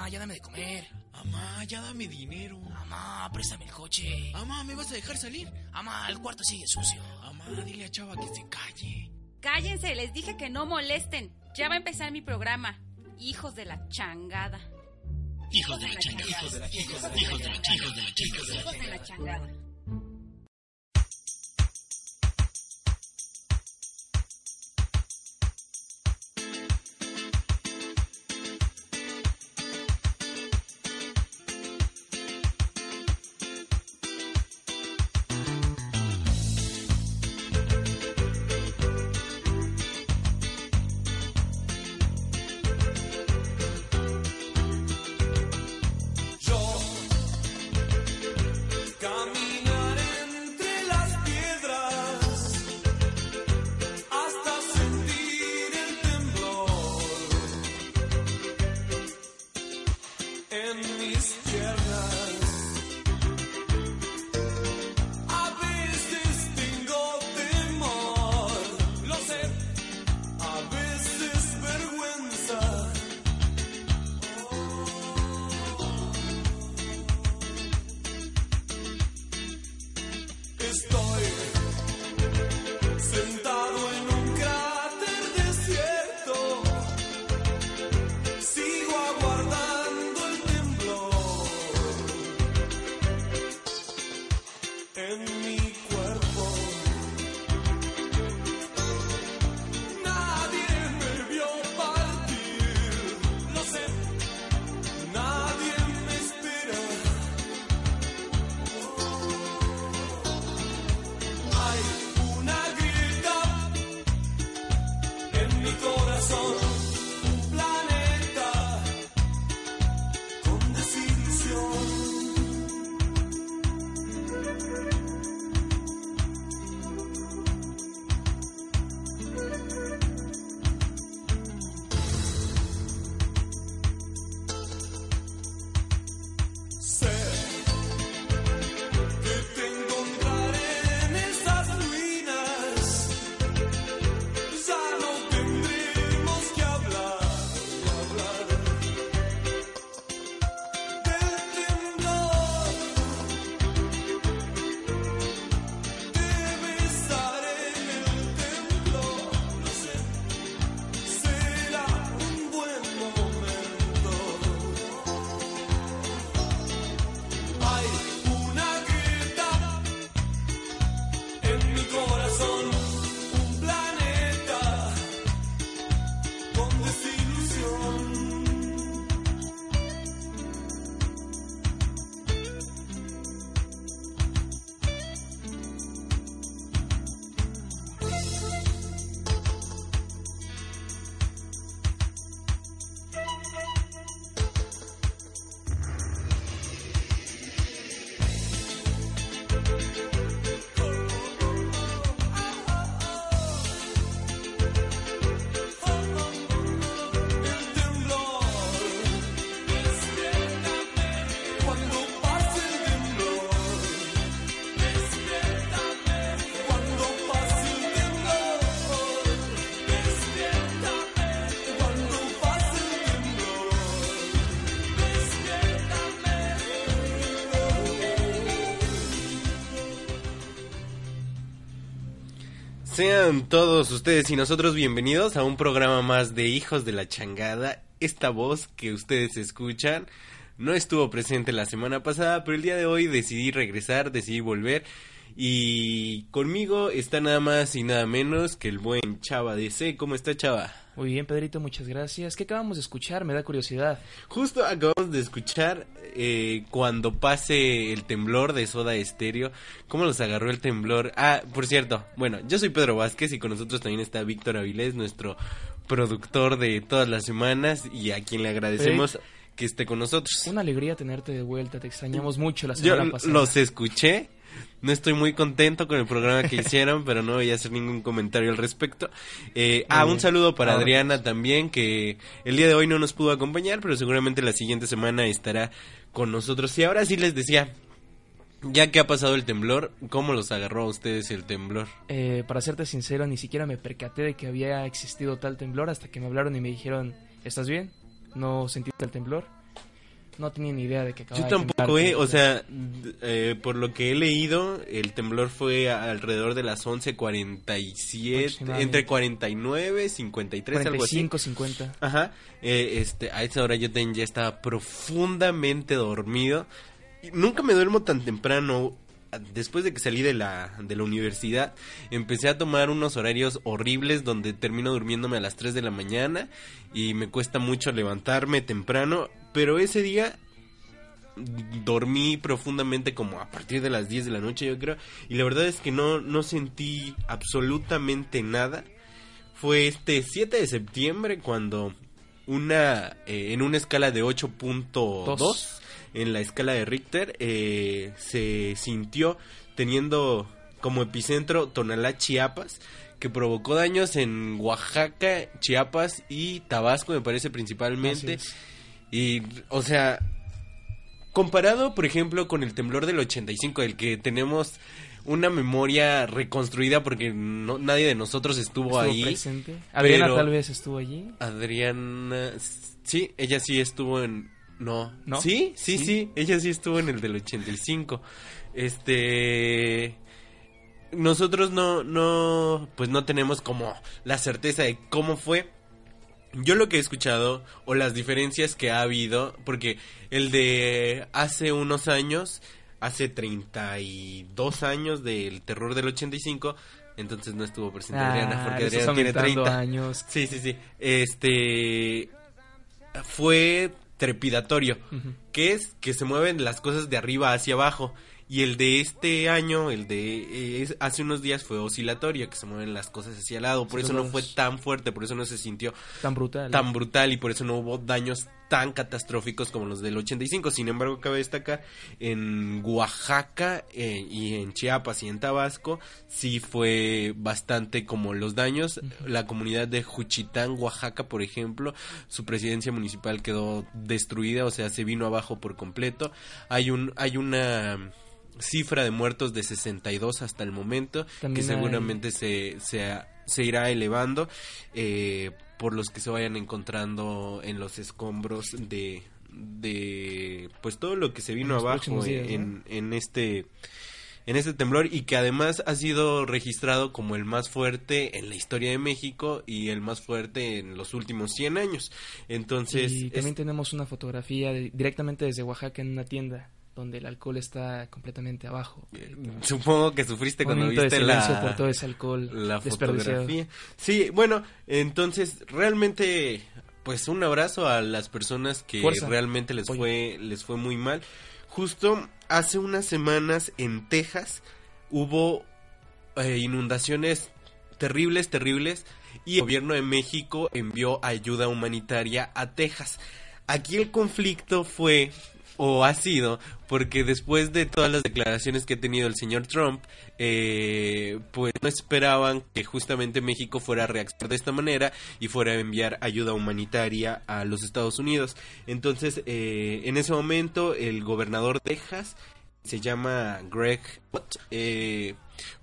Mamá, ya dame de comer. Mamá, ya dame dinero. Mamá, préstame el coche. Mamá, ¿me vas a dejar salir? Mamá, el cuarto sigue sucio. Mamá, dile a Chava que se calle. Cállense, les dije que no molesten. Ya va a empezar mi programa. Hijos de la changada. Hijos de la changada. Hijos de la changada. Hijos de la changada. Sean todos ustedes y nosotros bienvenidos a un programa más de Hijos de la Changada. Esta voz que ustedes escuchan no estuvo presente la semana pasada, pero el día de hoy decidí regresar, decidí volver. Y conmigo está nada más y nada menos que el buen Chava DC. ¿Cómo está Chava? Muy bien, Pedrito, muchas gracias. ¿Qué acabamos de escuchar? Me da curiosidad. Justo acabamos de escuchar eh, cuando pase el temblor de Soda Estéreo. ¿Cómo los agarró el temblor? Ah, por cierto, bueno, yo soy Pedro Vázquez y con nosotros también está Víctor Avilés, nuestro productor de todas las semanas y a quien le agradecemos que esté con nosotros. Una alegría tenerte de vuelta, te extrañamos mucho la Yo semana pasada. los escuché. No estoy muy contento con el programa que hicieron, pero no voy a hacer ningún comentario al respecto. Eh, ah, un saludo para Ahora. Adriana también, que el día de hoy no nos pudo acompañar, pero seguramente la siguiente semana estará con nosotros. Y ahora sí les decía, ya que ha pasado el temblor, ¿cómo los agarró a ustedes el temblor? Eh, para serte sincero, ni siquiera me percaté de que había existido tal temblor hasta que me hablaron y me dijeron, ¿estás bien? ¿No sentiste el temblor? No tenía ni idea de que acababa Yo tampoco, eh, o sea, d- eh, por lo que he leído, el temblor fue alrededor de las 11.47, Aproximadamente. entre 49, 53, algo así. 45, 50. Ajá, eh, este, a esa hora yo ya estaba profundamente dormido. Nunca me duermo tan temprano. Después de que salí de la, de la universidad, empecé a tomar unos horarios horribles donde termino durmiéndome a las 3 de la mañana y me cuesta mucho levantarme temprano. Pero ese día dormí profundamente como a partir de las 10 de la noche yo creo y la verdad es que no, no sentí absolutamente nada fue este 7 de septiembre cuando una eh, en una escala de 8.2 Dos. en la escala de Richter eh, se sintió teniendo como epicentro Tonalá, Chiapas, que provocó daños en Oaxaca, Chiapas y Tabasco, me parece principalmente. Y, o sea, comparado, por ejemplo, con el temblor del 85, del que tenemos una memoria reconstruida porque no, nadie de nosotros estuvo, Estuvo ahí. presente. Adriana pero- tal vez estuvo allí. Adriana, sí, ella sí estuvo en... No, ¿No? ¿Sí? sí, sí, Sí. ella sí estuvo en el del 85. Este... Nosotros no, no, pues no tenemos como la certeza de cómo fue. Yo lo que he escuchado, o las diferencias que ha habido, porque el de hace unos años, hace 32 años del terror del 85, entonces no estuvo presente Adriana, porque Ah, estás Adriana tiene aumentando 30. años. Sí, sí, sí. Este fue trepidatorio, que es que se mueven las cosas de arriba hacia abajo. Y el de este año, el de eh, es- hace unos días fue oscilatorio, que se mueven las cosas hacia el lado. Por Sí, eso no fue tan fuerte, por eso no se sintió Tan brutal. tan brutal y por eso no hubo daños tan catastróficos como los del 85. Sin embargo, cabe destacar en Oaxaca eh, y en Chiapas y en Tabasco sí fue bastante como los daños. La comunidad de Juchitán, Oaxaca, por ejemplo, su presidencia municipal quedó destruida, o sea, se vino abajo por completo. Hay un hay una cifra de muertos de 62 hasta el momento, También que hay- seguramente se, se, se irá elevando eh, por los que se vayan encontrando en los escombros de, de pues todo lo que se vino abajo próximos días, ¿no? en, en este en este temblor y que además ha sido registrado como el más fuerte en la historia de México y el más fuerte en los últimos 100 años. Entonces, y es- también tenemos una fotografía de- directamente desde Oaxaca en una tienda donde el alcohol está completamente abajo. supongo que sufriste cuando viste la por todo ese alcohol la fotografía. Sí, bueno, entonces realmente pues un abrazo a las personas que Fuerza. realmente les fue les fue muy mal. Justo hace unas semanas en Texas hubo eh, inundaciones terribles, terribles y el gobierno de México envió ayuda humanitaria a Texas. Aquí el conflicto fue o ha sido porque después de todas las declaraciones que ha tenido el señor Trump, eh, pues no esperaban que justamente México fuera a reaccionar de esta manera y fuera a enviar ayuda humanitaria a los Estados Unidos. Entonces, eh, en ese momento, el gobernador de Texas se llama Greg Abbott, eh,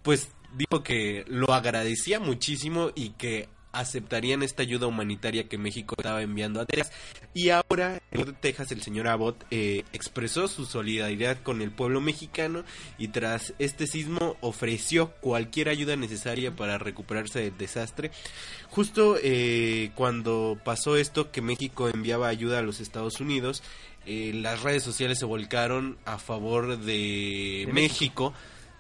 pues dijo que lo agradecía muchísimo y que aceptarían esta ayuda humanitaria que México estaba enviando a Texas. Y ahora, el de Texas, el señor Abbott, eh, expresó su solidaridad con el pueblo mexicano y tras este sismo ofreció cualquier ayuda necesaria para recuperarse del desastre. Justo eh, cuando pasó esto, que México enviaba ayuda a los Estados Unidos, eh, las redes sociales se volcaron a favor de, De México.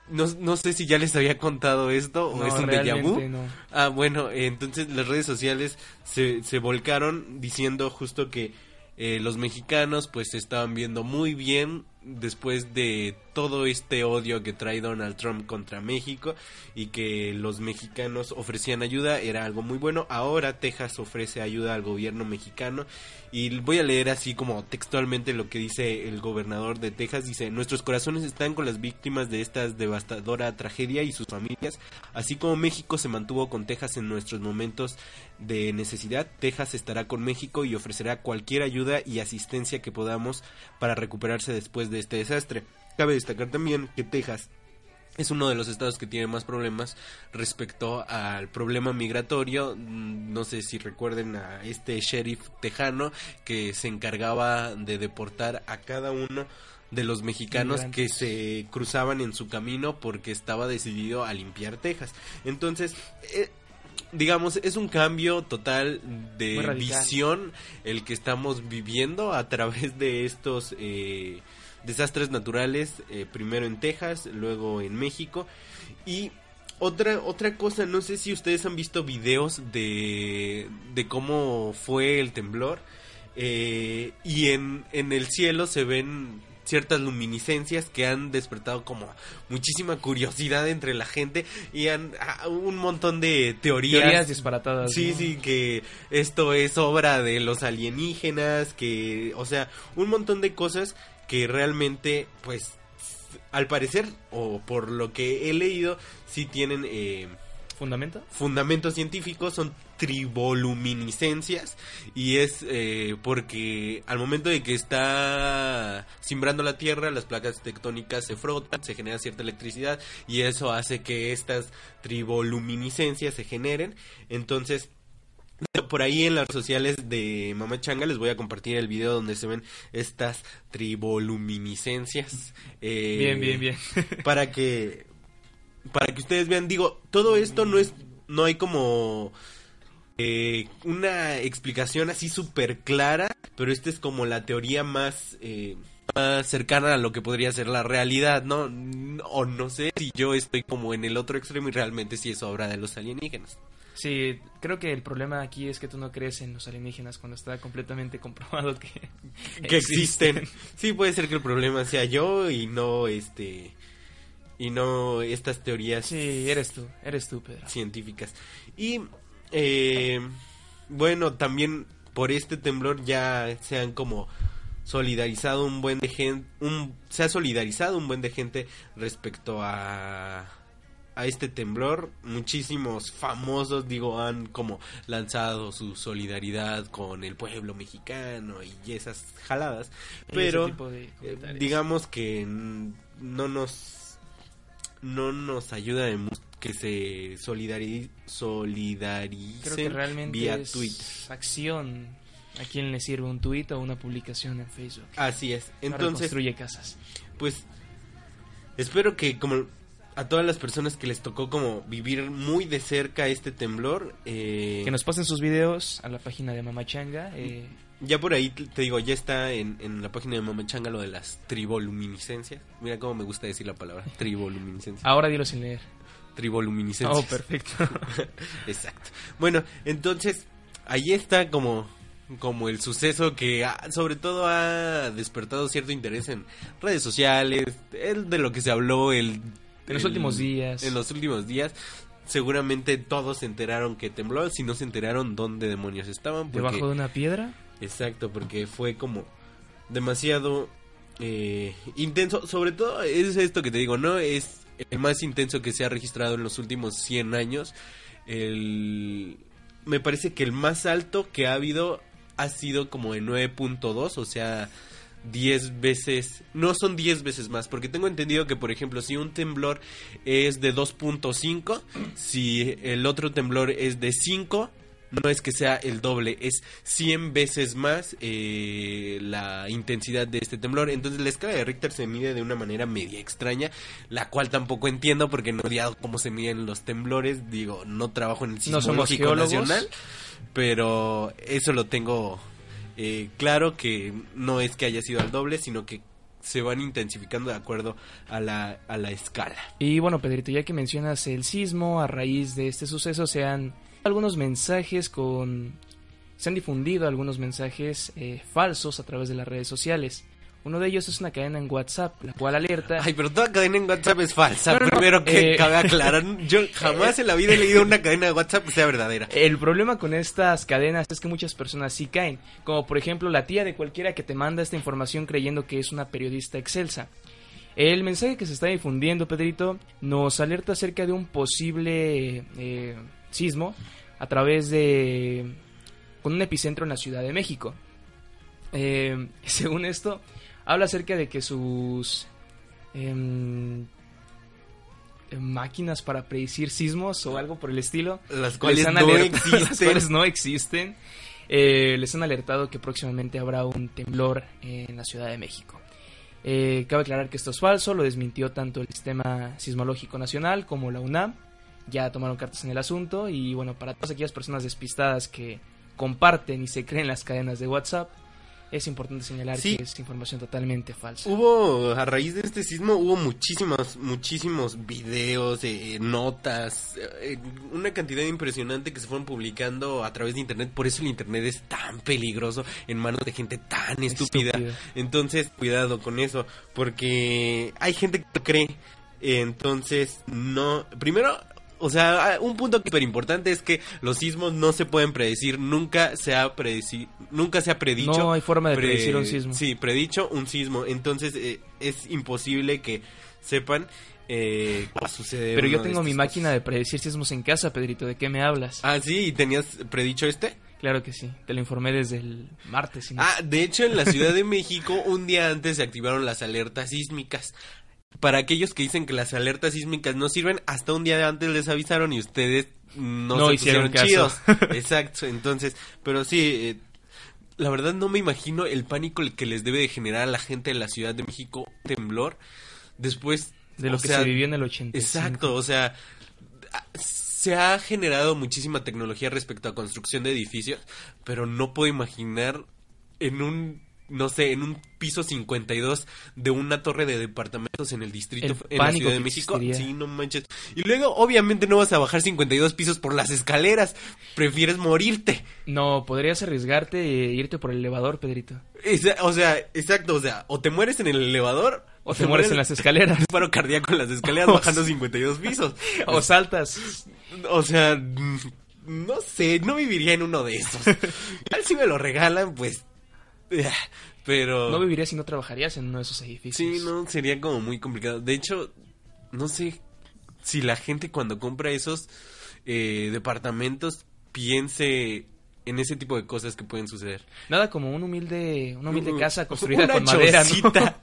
No, no sé si ya les había contado esto o No, es un déjà vu. no. Ah, bueno, entonces las redes sociales se, se volcaron diciendo justo que eh, los mexicanos pues se estaban viendo muy bien después de todo este odio que trae Donald Trump contra México y que los mexicanos ofrecían ayuda, era algo muy bueno. Ahora Texas ofrece ayuda al gobierno mexicano y voy a leer así como textualmente lo que dice el gobernador de Texas. Dice, nuestros corazones están con las víctimas de esta devastadora tragedia y sus familias, así como México se mantuvo con Texas en nuestros momentos de necesidad. Texas estará con México y ofrecerá cualquier ayuda y asistencia que podamos para recuperarse después de este desastre. Cabe destacar también que Texas es uno de los estados que tiene más problemas respecto al problema migratorio. Mm, No sé si recuerden a este sheriff tejano que se encargaba de deportar a cada uno de los mexicanos que se cruzaban en su camino porque estaba decidido a limpiar Texas. Entonces, eh, digamos, es un cambio total de visión el que estamos viviendo a través de estos eh, desastres naturales, eh, primero en Texas, luego en México. Y otra, otra cosa, no sé si ustedes han visto videos de, de cómo fue el temblor. eh, y en, en el cielo se ven ciertas luminiscencias que han despertado como muchísima curiosidad entre la gente y han ah, un montón de teorías, Teorías disparatadas. Sí, ¿no? sí, que esto es obra de los alienígenas, que, o sea, un montón de cosas que realmente, pues, al parecer, o por lo que he leído, sí tienen eh, ¿Fundamento? fundamentos científicos, son triboluminiscencias, y es eh, porque al momento de que está simbrando la Tierra, las placas tectónicas se frotan, se genera cierta electricidad, y eso hace que estas triboluminiscencias se generen, entonces... Por ahí en las redes sociales de Mamá Changa les voy a compartir el video donde se ven estas triboluminiscencias. eh, Bien, bien, bien. Para que para que ustedes vean, digo, todo esto no es no hay como eh, una explicación así súper clara, pero esta es como la teoría más eh, más cercana a lo que podría ser la realidad, ¿no? O no sé si yo estoy como en el otro extremo y realmente sí es obra de los alienígenas. Sí, creo que el problema aquí es que tú no crees en los alienígenas cuando está completamente comprobado que, que existen. Sí, puede ser que el problema sea yo y no este y no estas teorías Sí, eres tú, eres tú, Pedro. científicas. Y eh, bueno, también por este temblor ya se han como solidarizado un buen de gente, un, se ha solidarizado un buen de gente respecto a a este temblor, muchísimos famosos, digo, han como lanzado su solidaridad con el pueblo mexicano y esas jaladas, pero eh, digamos que no nos no nos ayuda de que se solidari solidaricen Creo que realmente vía es Twitter. acción. ¿A quién le sirve un tuit o una publicación en Facebook? Así es. Entonces, reconstruye casas. pues espero que como a todas las personas que les tocó como vivir muy de cerca este temblor, eh, Que nos pasen sus videos a la página de Mamachanga. Eh, ya por ahí te digo, ya está en, en la página de Mamachanga lo de las triboluminiscencias. Mira cómo me gusta decir la palabra, triboluminiscencias. ahora dilo sin leer. Triboluminiscencias. Oh, perfecto. Exacto. Bueno, entonces ahí está como como el suceso que ha- sobre todo ha despertado cierto interés en redes sociales, el de lo que se habló el En los últimos días. En los últimos días. Seguramente todos se enteraron que tembló, si no se enteraron dónde demonios estaban. porque- Debajo de una piedra. Exacto, porque fue como demasiado eh, intenso. Sobre todo es esto que te digo, ¿no? Es el más intenso que se ha registrado en los últimos 100 años. El, me parece que el más alto que ha habido ha sido como de 9.2, o sea, 10 veces, no son 10 veces más, porque tengo entendido que, por ejemplo, si un temblor es de 2.5, si el otro temblor es de 5, no es que sea el doble, es 100 veces más eh, la intensidad de este temblor. Entonces la escala de Richter se mide de una manera media extraña, la cual tampoco entiendo porque no he odiado cómo se miden los temblores. Digo, no trabajo en el No somos Sismológico geólogos. Nacional, pero eso lo tengo eh, claro que no es que haya sido al doble, sino que se van intensificando de acuerdo a la, a la escala. Y bueno, Pedrito, ya que mencionas el sismo, a raíz de este suceso se han algunos mensajes con... Se han difundido algunos mensajes eh, falsos a través de las redes sociales. Uno de ellos es una cadena en WhatsApp, la cual alerta... Ay, pero toda cadena en WhatsApp es falsa. No, no, no, Primero que eh, cabe aclarar, yo jamás en la vida he leído una cadena de WhatsApp que sea verdadera. El problema con estas cadenas es que muchas personas sí caen, como por ejemplo la tía de cualquiera que te manda esta información creyendo que es una periodista excelsa. El mensaje que se está difundiendo, Pedrito, nos alerta acerca de un posible eh, sismo a través de... con un epicentro en la Ciudad de México. Eh, según esto, habla acerca de que sus em, máquinas para predecir sismos o algo por el estilo Las cuales no las existen. cuales no existen. Eh, les han alertado que próximamente habrá un temblor en la Ciudad de México. Eh, cabe aclarar que esto es falso, lo desmintió tanto el Sistema Sismológico Nacional como la UNAM. Ya tomaron cartas en el asunto y bueno, para todas aquellas personas despistadas que comparten y se creen las cadenas de WhatsApp, es importante señalar Sí. que es información totalmente falsa. Hubo, a raíz de este sismo, hubo muchísimos, muchísimos videos, eh, notas, eh, una cantidad impresionante que se fueron publicando a través de internet. Por eso el internet es tan peligroso en manos de gente tan estúpida. Estúpido. Entonces, cuidado con eso, porque hay gente que lo cree. Entonces, no. Primero, o sea, un punto súper importante es que los sismos no se pueden predecir. Nunca se ha predeci- nunca se ha predicho. No hay forma de pre- predecir un sismo. Sí, predicho un sismo. Entonces, eh, es imposible que sepan eh, qué va a suceder. Pero yo tengo mi máquina de predecir sismos en casa, Pedrito. ¿De qué me hablas? Ah, sí, ¿y tenías predicho este? Claro que sí. Te lo informé desde el martes. si no- Ah, de hecho en la Ciudad de México un día antes se activaron las alertas sísmicas. Para aquellos que dicen que las alertas sísmicas no sirven, hasta un día antes les avisaron y ustedes no, No se hicieron caso. chidos. Exacto, entonces, pero sí, eh, la verdad no me imagino el pánico que les debe de generar a la gente de la Ciudad de México temblor después de lo que sea, se vivió en el 85. Exacto, o sea, se ha generado muchísima tecnología respecto a construcción de edificios, pero no puedo imaginar en un, no sé, en un piso 52 de una torre de departamentos en el distrito, El en la Ciudad de México. Sí, no manches. Y luego, obviamente, no vas a bajar 52 pisos por las escaleras, prefieres morirte. No, podrías arriesgarte e irte por el elevador, Pedrito. Esa- o sea, exacto, o sea, o te mueres en el elevador, O te mueres en las escaleras. Un paro cardíaco en las escaleras bajando sea- 52 pisos. o saltas. O sea, mm, no sé, no viviría en uno de esos. Tal si me lo regalan, pues. Pero. No vivirías y no trabajarías en uno de esos edificios. Sí, no, sería como muy complicado. De hecho, no sé si la gente cuando compra esos eh, departamentos piense en ese tipo de cosas que pueden suceder. Nada como un humilde, una humilde Uh, casa construida una con madera, ¿no? chocita.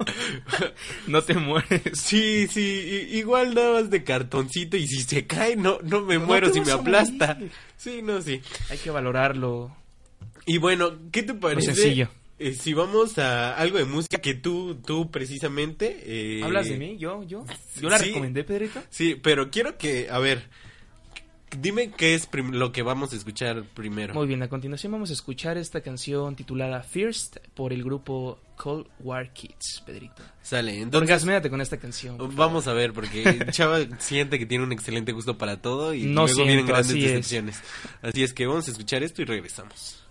no te mueres. Sí, sí, igual nada más de cartoncito y si se cae no, no me No muero si me aplasta. Sí, no, sí. Hay que valorarlo. Y bueno, ¿qué te parece? sencillo. Eh, si vamos a algo de música que tú, tú precisamente... eh, ¿Hablas de mí? ¿Yo? ¿Yo? ¿Yo la sí. recomendé, Pedrito? Sí, pero quiero que, a ver, dime qué es lo que vamos a escuchar primero. Muy bien, a continuación vamos a escuchar esta canción titulada First por el grupo Cold War Kids, Pedrito. Sale, entonces Orgasméate con esta canción. favor. vamos a ver, porque Chava siente que tiene un excelente gusto para todo y No luego vienen grandes así es. decepciones. Así es que vamos a escuchar esto y regresamos.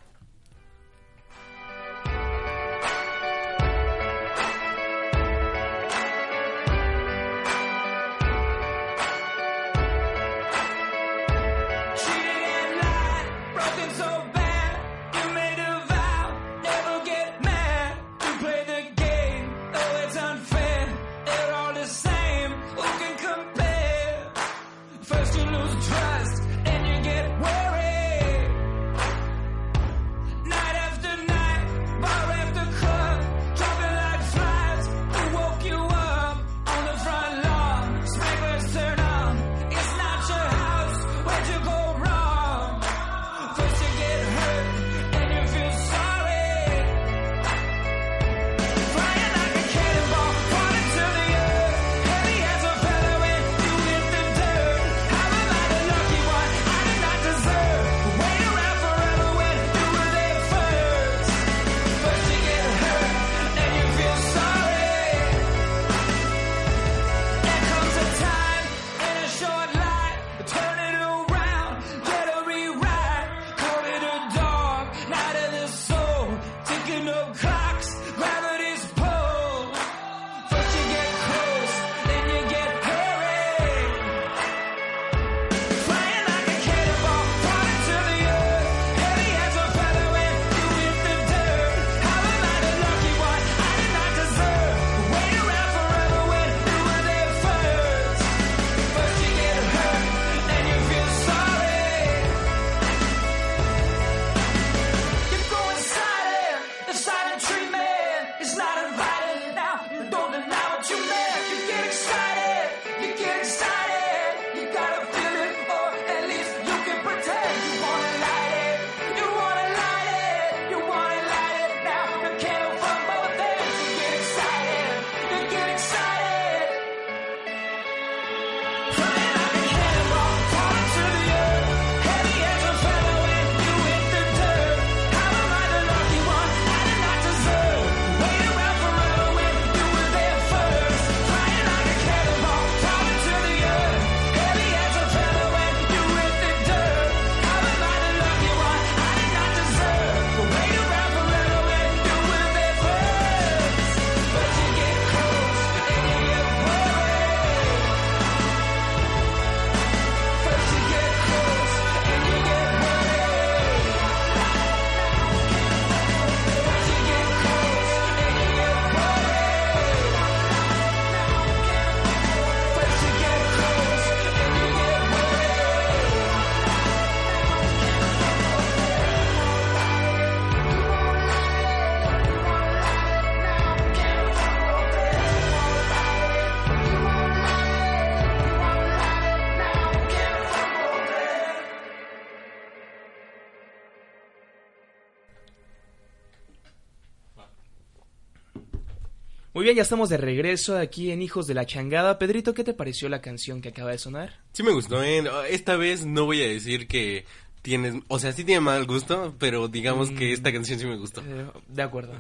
Muy bien, ya estamos de regreso aquí en Hijos de la Changada. Pedrito, ¿qué te pareció la canción que acaba de sonar? Sí me gustó, ¿eh? Esta vez no voy a decir que tienes... O sea, sí tiene mal gusto, pero digamos que Mm. esta canción sí me gustó. Eh, de acuerdo.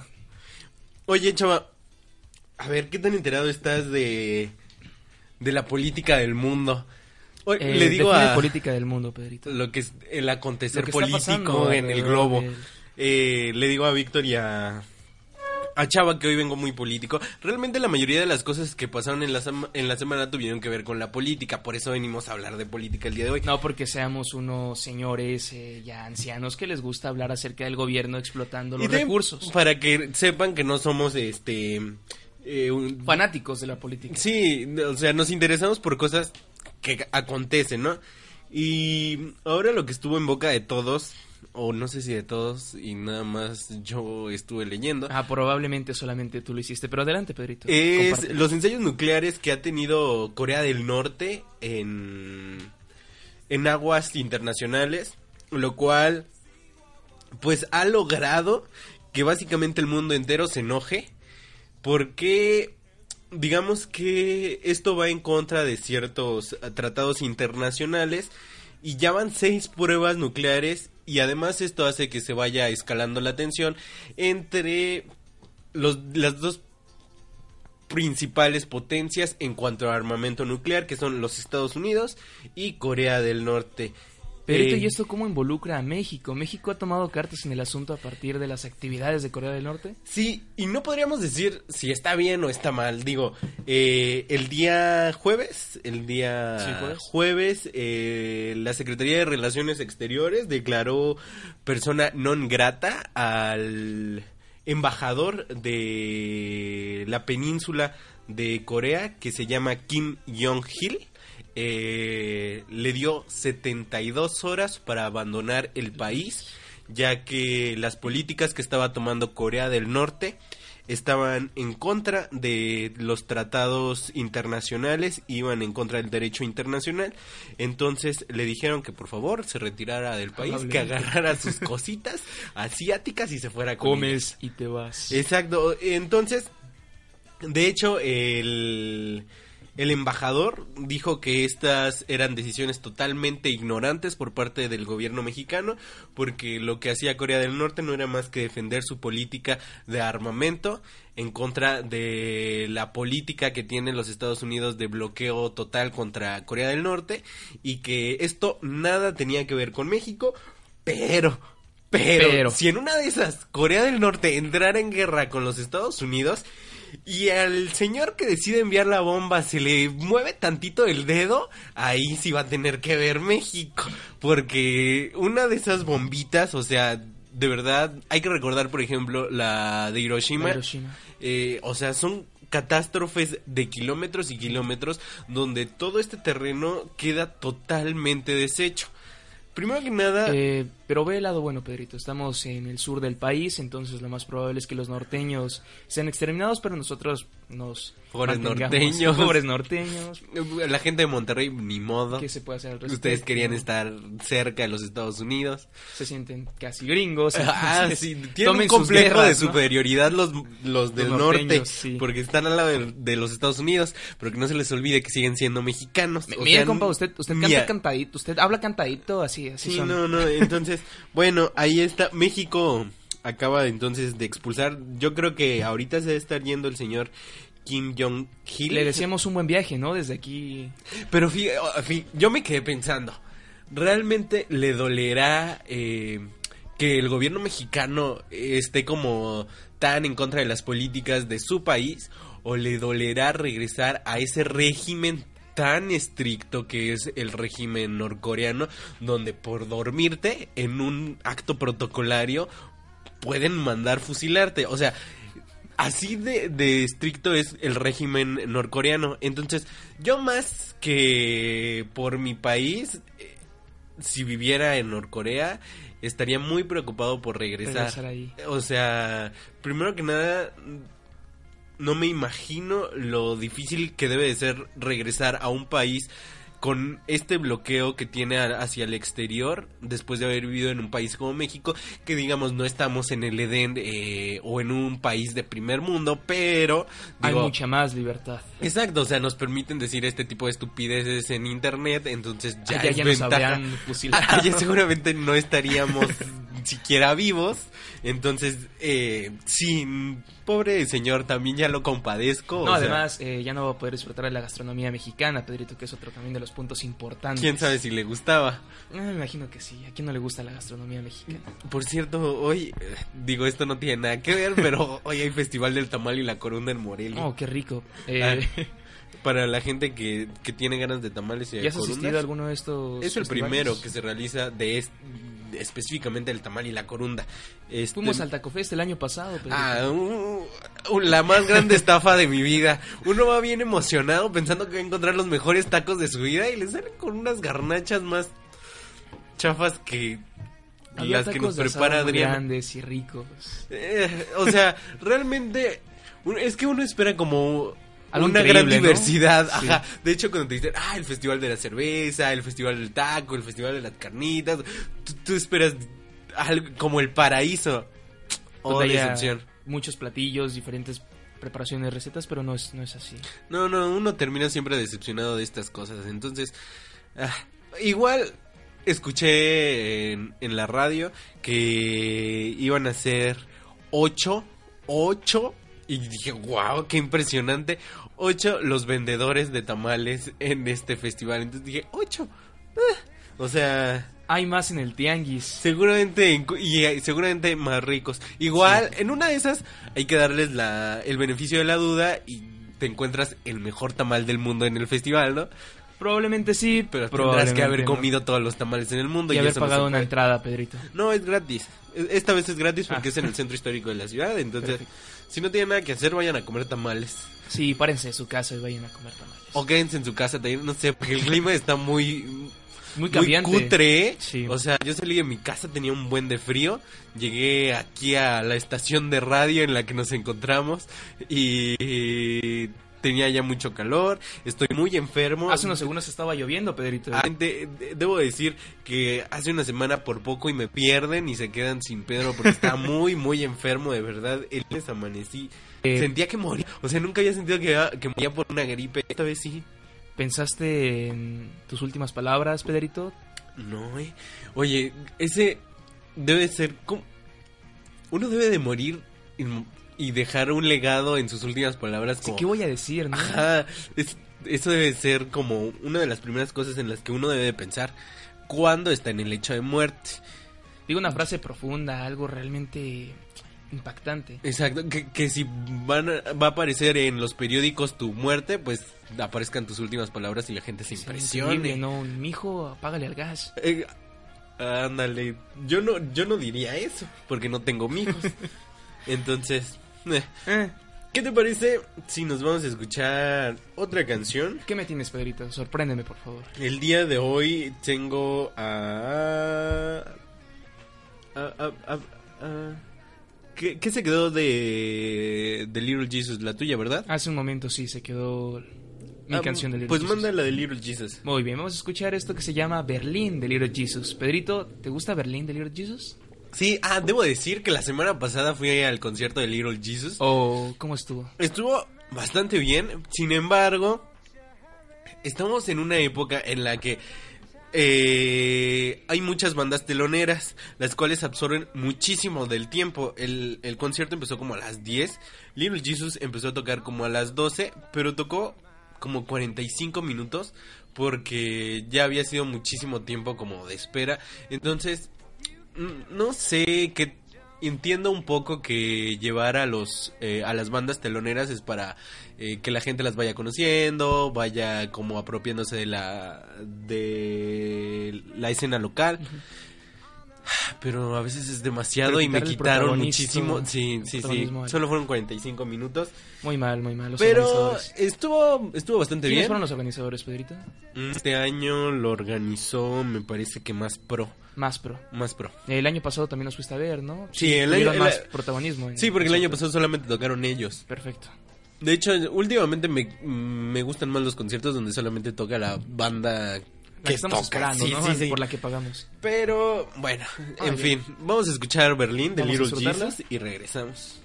Oye, chava, a ver, ¿qué tan enterado estás de... de la política del mundo? Oye, Eh, le digo a... política del mundo, Pedrito. lo que es el acontecer político pasando en el globo. Eh, le digo a Víctor y a, a Chava que hoy vengo muy político. Realmente la mayoría de las cosas que pasaron en la, en la semana tuvieron que ver con la política. Por eso venimos a hablar de política el día de hoy. No porque seamos unos señores eh, ya ancianos que les gusta hablar acerca del gobierno explotando los Y también recursos. Para que sepan que no somos este... eh, un- Fanáticos de la política. Sí, o sea, nos interesamos por cosas que acontecen, ¿no? Y ahora lo que estuvo en boca de todos, o no sé si de todos, y nada más yo estuve leyendo, Ah, probablemente solamente tú lo hiciste, pero adelante, Pedrito. es los ensayos nucleares que ha tenido Corea del Norte en, en aguas internacionales, lo cual pues ha logrado que básicamente el mundo entero se enoje porque digamos que esto va en contra de ciertos tratados internacionales y ya van seis pruebas nucleares y además esto hace que se vaya escalando la tensión entre los, las dos principales potencias en cuanto a armamento nuclear, que son los Estados Unidos y Corea del Norte. Pedrito, Eh, ¿y esto cómo involucra a México? ¿México ha tomado cartas en el asunto a partir de las actividades de Corea del Norte? Sí, y no podríamos decir si está bien o está mal. Digo, eh, el día jueves, el día Sí, jueves. jueves, eh, la Secretaría de Relaciones Exteriores declaró persona non grata al embajador de la península de Corea que se llama Kim Jong-il. Eh, le dio 72 horas para abandonar el país ya que las políticas que estaba tomando Corea del Norte estaban en contra de los tratados internacionales, iban en contra del derecho internacional, entonces le dijeron que por favor se retirara del país, que agarrara sus cositas asiáticas y se fuera con ellas. Comes y te vas. Exacto, entonces, de hecho, el, el embajador dijo que estas eran decisiones totalmente ignorantes por parte del gobierno mexicano, porque lo que hacía Corea del Norte no era más que defender su política de armamento en contra de la política que tienen los Estados Unidos de bloqueo total contra Corea del Norte y que esto nada tenía que ver con México, pero pero, Pero. si en una de esas Corea del Norte entrara en guerra con los Estados Unidos y al señor que decide enviar la bomba se le mueve tantito el dedo, ahí sí va a tener que ver México. Porque una de esas bombitas, o sea, de verdad, hay que recordar, por ejemplo, la de Hiroshima. Hiroshima. Eh, o sea, son catástrofes de kilómetros y kilómetros donde todo este terreno queda totalmente deshecho. Primero que nada, Eh, pero ve el lado bueno, Pedrito. Estamos en el sur del país, entonces lo más probable es que los norteños sean exterminados, pero nosotros nos Pobres norteños. Pobres norteños. la gente de Monterrey, ni modo. ¿Qué se puede hacer al respecto? Ustedes querían estar cerca de los Estados Unidos. Se sienten casi gringos. Ah, sí, tienen un complejo guerras, de ¿no? superioridad los, los del Los norte, sí. porque están al lado de, de los Estados Unidos, pero que no se les olvide que siguen siendo mexicanos. M- O sea, compa, usted, usted canta cantadito, usted habla cantadito, así, así Sí, son. no, no, entonces, bueno, ahí está, México acaba entonces de expulsar, yo creo que ahorita se debe estar yendo el señor Kim Jong-il. Le decíamos un buen viaje, ¿no? Desde aquí. Pero fí- oh, fí- yo me quedé pensando, ¿realmente le dolerá eh, que el gobierno mexicano esté como tan en contra de las políticas de su país? ¿O le dolerá regresar a ese régimen tan estricto que es el régimen norcoreano, donde por dormirte en un acto protocolario pueden mandar fusilarte? O sea, así de, de estricto es el régimen norcoreano. Entonces, yo más que por mi país, eh, si viviera en Norcorea, estaría muy preocupado por regresar. Regresar ahí. O sea, primero que nada, no me imagino lo difícil que debe de ser regresar a un país con este bloqueo que tiene hacia el exterior después de haber vivido en un país como México, que digamos no estamos en el Edén eh, o en un país de primer mundo, pero Hay mucha más libertad. Exacto, o sea, nos permiten decir este tipo de estupideces en internet, entonces ya, Ah, ya- es ya nos ventaja. habrían fusilado. Ah, ya seguramente no estaríamos siquiera vivos. Entonces, eh, sí, pobre señor, también ya lo compadezco. No, sea, además, eh, ya no va a poder disfrutar de la gastronomía mexicana, Pedrito, que es otro también de los puntos importantes. quién sabe si le gustaba. Ah, me imagino que sí. ¿A quién no le gusta la gastronomía mexicana? Por cierto, hoy, eh, digo, esto no tiene nada que ver, pero hoy hay Festival del Tamal y la Corunda en Morelia. Oh, qué rico. Eh, Ah, Para la gente que, que tiene ganas de tamales y de ¿Ya has asistido a alguno de estos Es el primero que se realiza de es- específicamente el tamal y la corunda. Este- Fuimos al Taco Fest el año pasado, Pedrito. Ah, uh, uh, la más grande estafa de mi vida. Uno va bien emocionado pensando que va a encontrar los mejores tacos de su vida y le salen con unas garnachas más chafas que Había las que nos prepara Adrián. grandes y ricos. Eh, o sea, realmente es que uno espera como Algo una gran ¿no? diversidad. Sí. Ajá. De hecho, cuando te dicen, ah, el festival de la cerveza, el festival del taco, el festival de las carnitas, tú, tú esperas algo como el paraíso. Donde haya decepción. Muchos platillos, diferentes preparaciones, recetas, pero no es, no es así. No, no, uno termina siempre decepcionado de estas cosas. Entonces, ah, igual escuché en, en la radio que iban a ser ocho, ocho, y dije, wow, qué impresionante, ocho los vendedores de tamales en este festival. Entonces dije, ocho. ah, o sea, Hay más en el tianguis. Seguramente, y eh, seguramente más ricos. Igual, en una de esas hay que darles la, el beneficio de la duda y te encuentras el mejor tamal del mundo en el festival, ¿no? Probablemente sí, Pero tendrás que haber no. comido todos los tamales en el mundo. y haber eso no pagado una entrada, Pedrito. No, es gratis. E- Esta vez es gratis porque Ah. es en el centro histórico de la ciudad. Entonces, Perfecto. Si no tienen nada que hacer, vayan a comer tamales. Sí, párense de su casa y vayan a comer tamales. O quédense en su casa también, no sé, porque el clima está muy, Muy cambiante. Muy cutre. Sí. O sea, yo salí de mi casa, tenía un buen de frío. Llegué aquí a la estación de radio en la que nos encontramos y tenía ya mucho calor. Estoy muy enfermo. Hace unos segundos estaba lloviendo, Pedrito. Ah, de- de- debo decir que hace una semana por poco y me pierden y se quedan sin Pedro porque estaba muy, muy enfermo, de verdad. El lunes amanecí. Eh, Sentía que moría. O sea, nunca había sentido que, que moría por una gripe. Esta vez sí. ¿Pensaste en tus últimas palabras, Pedrito? No, eh. Oye, ese debe ser como... Uno debe de morir y, dejar un legado en sus últimas palabras Sí. ¿Qué voy a decir, no? Ajá, es- eso debe ser como una de las primeras cosas en las que uno debe de pensar cuando está en el lecho de muerte. Digo una frase profunda, algo realmente impactante. Exacto, que, que si van a- va a aparecer en los periódicos tu muerte, pues aparezcan tus últimas palabras y la gente se impresione. no, mijo, apágale al gas. Eh, ándale, yo no, yo no diría eso, porque no tengo hijos. Entonces, eh, ¿qué te parece si nos vamos a escuchar otra canción? ¿Qué me tienes, Pedrito? Sorpréndeme, por favor. El día de hoy tengo a... a, a- a- a- ¿Qué, qué se quedó de, de Little Jesus? La tuya, ¿verdad? Hace un momento sí se quedó mi Ah, canción de Little Pues Jesus. manda la de Little Jesus. Muy bien, vamos a escuchar esto que se llama Berlín de Little Jesus. Pedrito, ¿te gusta Berlín de Little Jesus? Sí, ah, debo decir que la semana pasada fui al concierto de Little Jesus. ¿O cómo estuvo? Estuvo bastante bien, sin embargo, estamos en una época en la que eh, hay muchas bandas teloneras, las cuales absorben muchísimo del tiempo. El, el concierto empezó como a las 10, Little Jesus empezó a tocar como a las 12, pero tocó como 45 minutos porque ya había sido muchísimo tiempo como de espera. Entonces, no sé qué entiendo un poco que llevar a los eh, a las bandas teloneras es para eh, que la gente las vaya conociendo vaya como apropiándose de la de la escena local pero a veces es demasiado y me quitaron muchísimo. Sí, sí, sí. Solo fueron 45 minutos. Muy mal, muy mal. Los pero estuvo estuvo bastante ¿Quiénes bien. ¿Quiénes fueron los organizadores, Pedrito? Mm, este año lo organizó, me parece que más pro. Más pro. Más pro. El año pasado también nos fuiste a ver, ¿no? Sí, sí el año más protagonismo. Sí, porque el año pasado solamente tocaron ellos. Perfecto. De hecho, últimamente me, me gustan más los conciertos donde solamente toca la banda que estamos toca. Por la que pagamos. Pero, bueno, en fin. Vamos a escuchar Berlín de vamos Little Jesus y regresamos.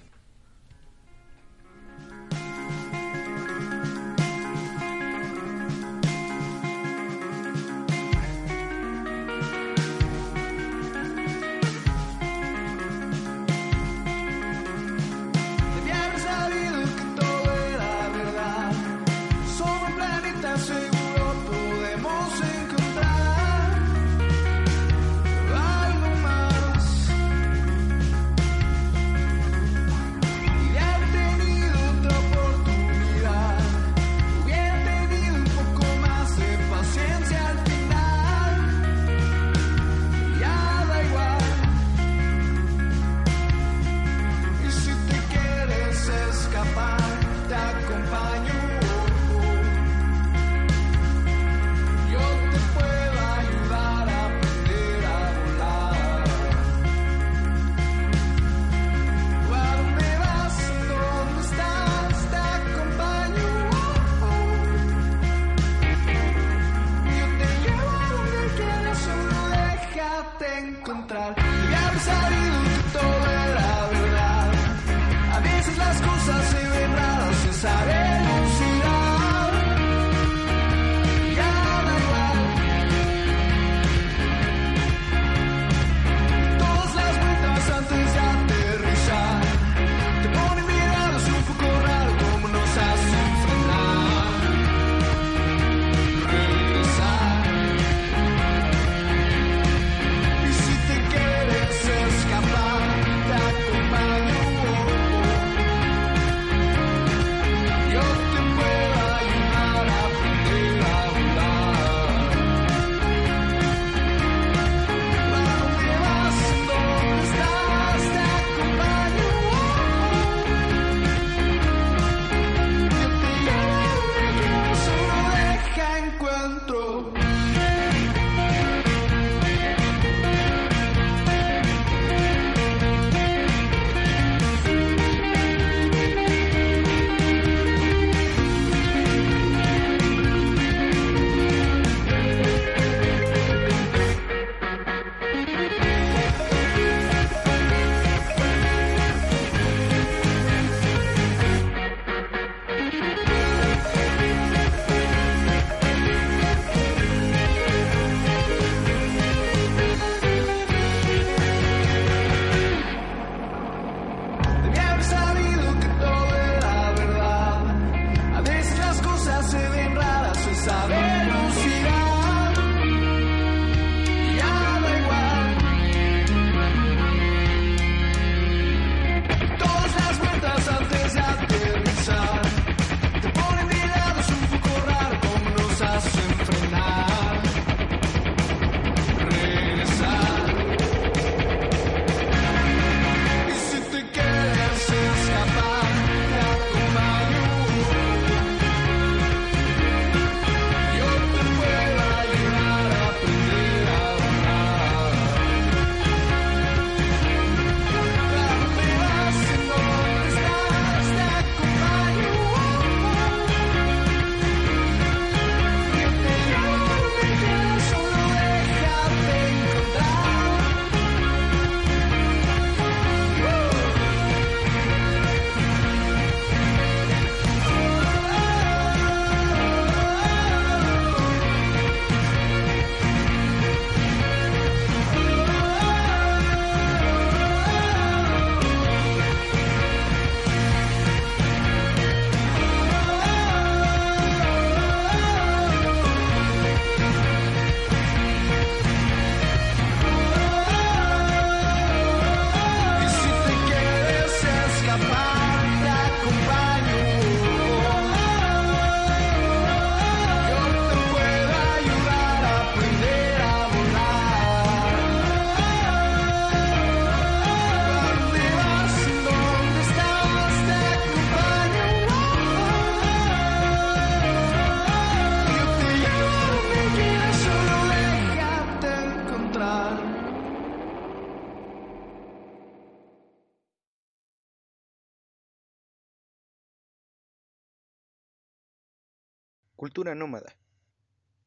Cultura nómada.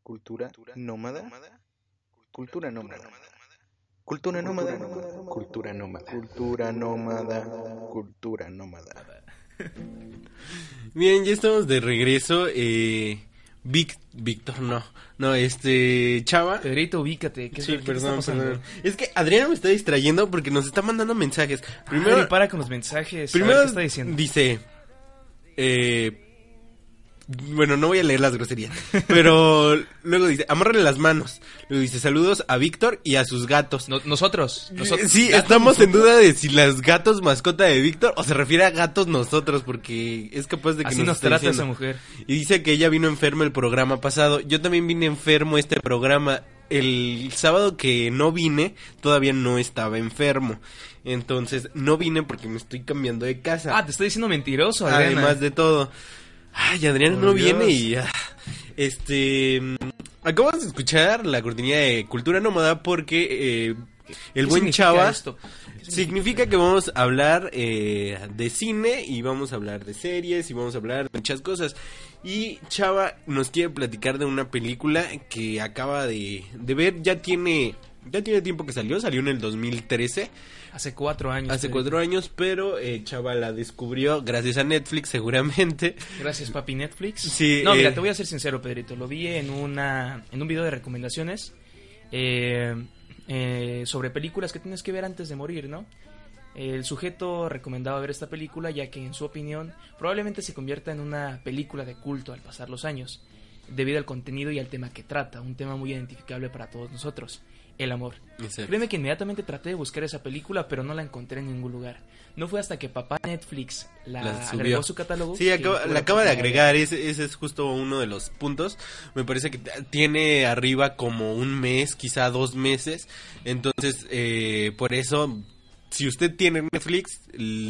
Cultura nómada. Cultura nómada. Cultura nómada. Cultura nómada. Cultura nómada. Cultura nómada. Bien, ya estamos de regreso. Eh, Vic- Víctor, no. No, este. Chava. Pedrito, ubícate. ¿qué es Sí, qué perdón. Es que Adriana me está distrayendo porque nos está mandando mensajes. Primero, Primero, para con los mensajes. ver primero ¿Qué está diciendo? dice. Eh, bueno, no voy a leer las groserías. Pero luego dice: Amárrale las manos. Luego dice: Saludos a Víctor y a sus gatos. No- nosotros. nosotros sí, estamos en duda de si las gatos mascota de Víctor o se refiere a gatos nosotros, porque es capaz de que Así nos, nos trata diciendo. esa mujer. Y dice que ella vino enferma el programa pasado. Yo también vine enfermo este programa. El sábado que no vine, todavía no estaba enfermo. Entonces, no vine porque me estoy cambiando de casa. Ah, te estoy diciendo mentiroso, Adriana. Además de todo. Ay, Adrián no Dios. viene y... ah, este... Acabamos de escuchar la cortinilla de Cultura Nómada porque eh, el ¿Qué buen Chava... esto? ¿Qué Significa que vamos a hablar eh, de cine y vamos a hablar de series y vamos a hablar de muchas cosas. Y Chava nos quiere platicar de una película que acaba de, de ver, ya tiene, ya tiene tiempo que salió, salió en el 2013, Hace cuatro años. hace cuatro años, pero eh, Chava la descubrió gracias a Netflix seguramente. Gracias, papi Netflix. Sí, No, mira, eh, te voy a ser sincero, Pedrito. Lo vi en una en un video de recomendaciones eh, eh, sobre películas que tienes que ver antes de morir, ¿no? El sujeto recomendaba ver esta película ya que, en su opinión, probablemente se convierta en una película de culto al pasar los años, debido al contenido y al tema que trata, un tema muy identificable para todos nosotros, el amor. Exacto. Créeme que inmediatamente traté de buscar esa película, pero no la encontré en ningún lugar. No fue hasta que papá Netflix la, La agregó a su catálogo. Sí, acaba, la acaba de agregar, ese, ese es justo uno de los puntos. Me parece que tiene arriba como un mes, quizá dos meses. Entonces, eh, por eso, si usted tiene Netflix,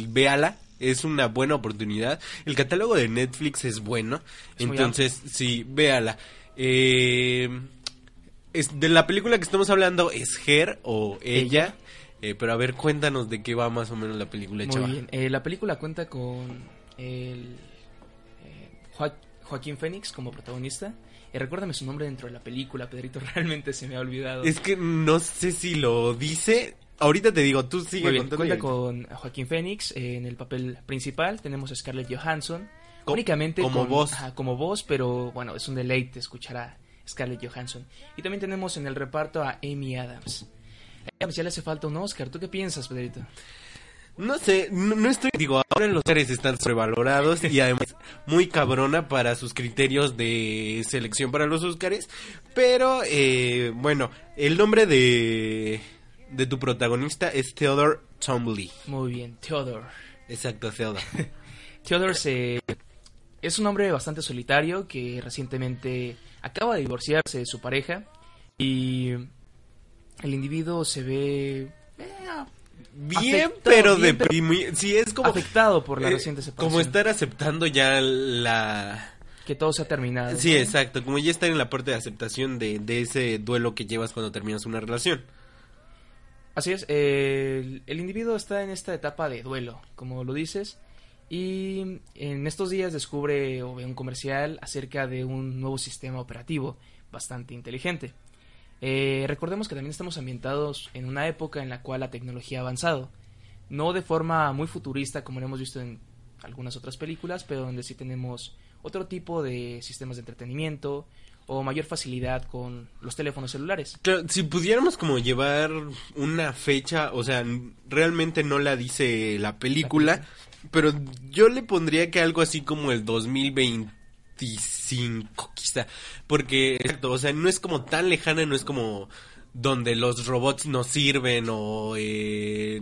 véala. Es una buena oportunidad. El catálogo de Netflix es bueno. Es entonces, sí, véala. Eh, es, de la película que estamos hablando es Her o Ella. Eh, pero a ver, cuéntanos de qué va más o menos la película, Muy chava. bien. Eh, la película cuenta con el eh, Joa- Joaquín Phoenix como protagonista. Y recuérdame su nombre dentro de la película, Pedrito, realmente se me ha olvidado. Es que no sé si lo dice. Ahorita te digo, tú sigue Muy bien, cuenta con Joaquín Phoenix eh, en el papel principal. Tenemos a Scarlett Johansson. Co- únicamente como con- voz. ajá, como voz, pero bueno, es un deleite escuchar a Scarlett Johansson. Y también tenemos en el reparto a Amy Adams. A Adams ya le hace falta un Oscar. ¿Tú qué piensas, Pedrito? No sé, no, no estoy. Digo, ahora los Oscars están sobrevalorados y además muy cabrona para sus criterios de selección para los Oscars. Pero, eh, bueno, el nombre de, de tu protagonista es Theodore Tomley. Muy bien, Theodore. Exacto, Theodore. Theodore se- es un hombre bastante solitario que recientemente acaba de divorciarse de su pareja y el individuo se ve eh, Bien, Afectado, pero bien, de muy- Sí, es como. afectado por la eh, reciente separación. como estar aceptando ya la. Que todo se ha terminado. Sí, exacto, como ya estar en la parte de aceptación de, de ese duelo que llevas cuando terminas una relación. Así es, eh, el, el individuo está en esta etapa de duelo, como lo dices, y en estos días descubre o ve un comercial acerca de un nuevo sistema operativo bastante inteligente. Eh, recordemos que también estamos ambientados en una época en la cual la tecnología ha avanzado, no de forma muy futurista como lo hemos visto en algunas otras películas, pero donde sí tenemos otro tipo de sistemas de entretenimiento o mayor facilidad con los teléfonos celulares. Claro, si pudiéramos como llevar una fecha, o sea, realmente no la dice la película, pero yo le pondría que algo así como el 2025 quizá, porque, exacto, o sea, no es como tan lejana, no es como donde los robots no sirven o eh,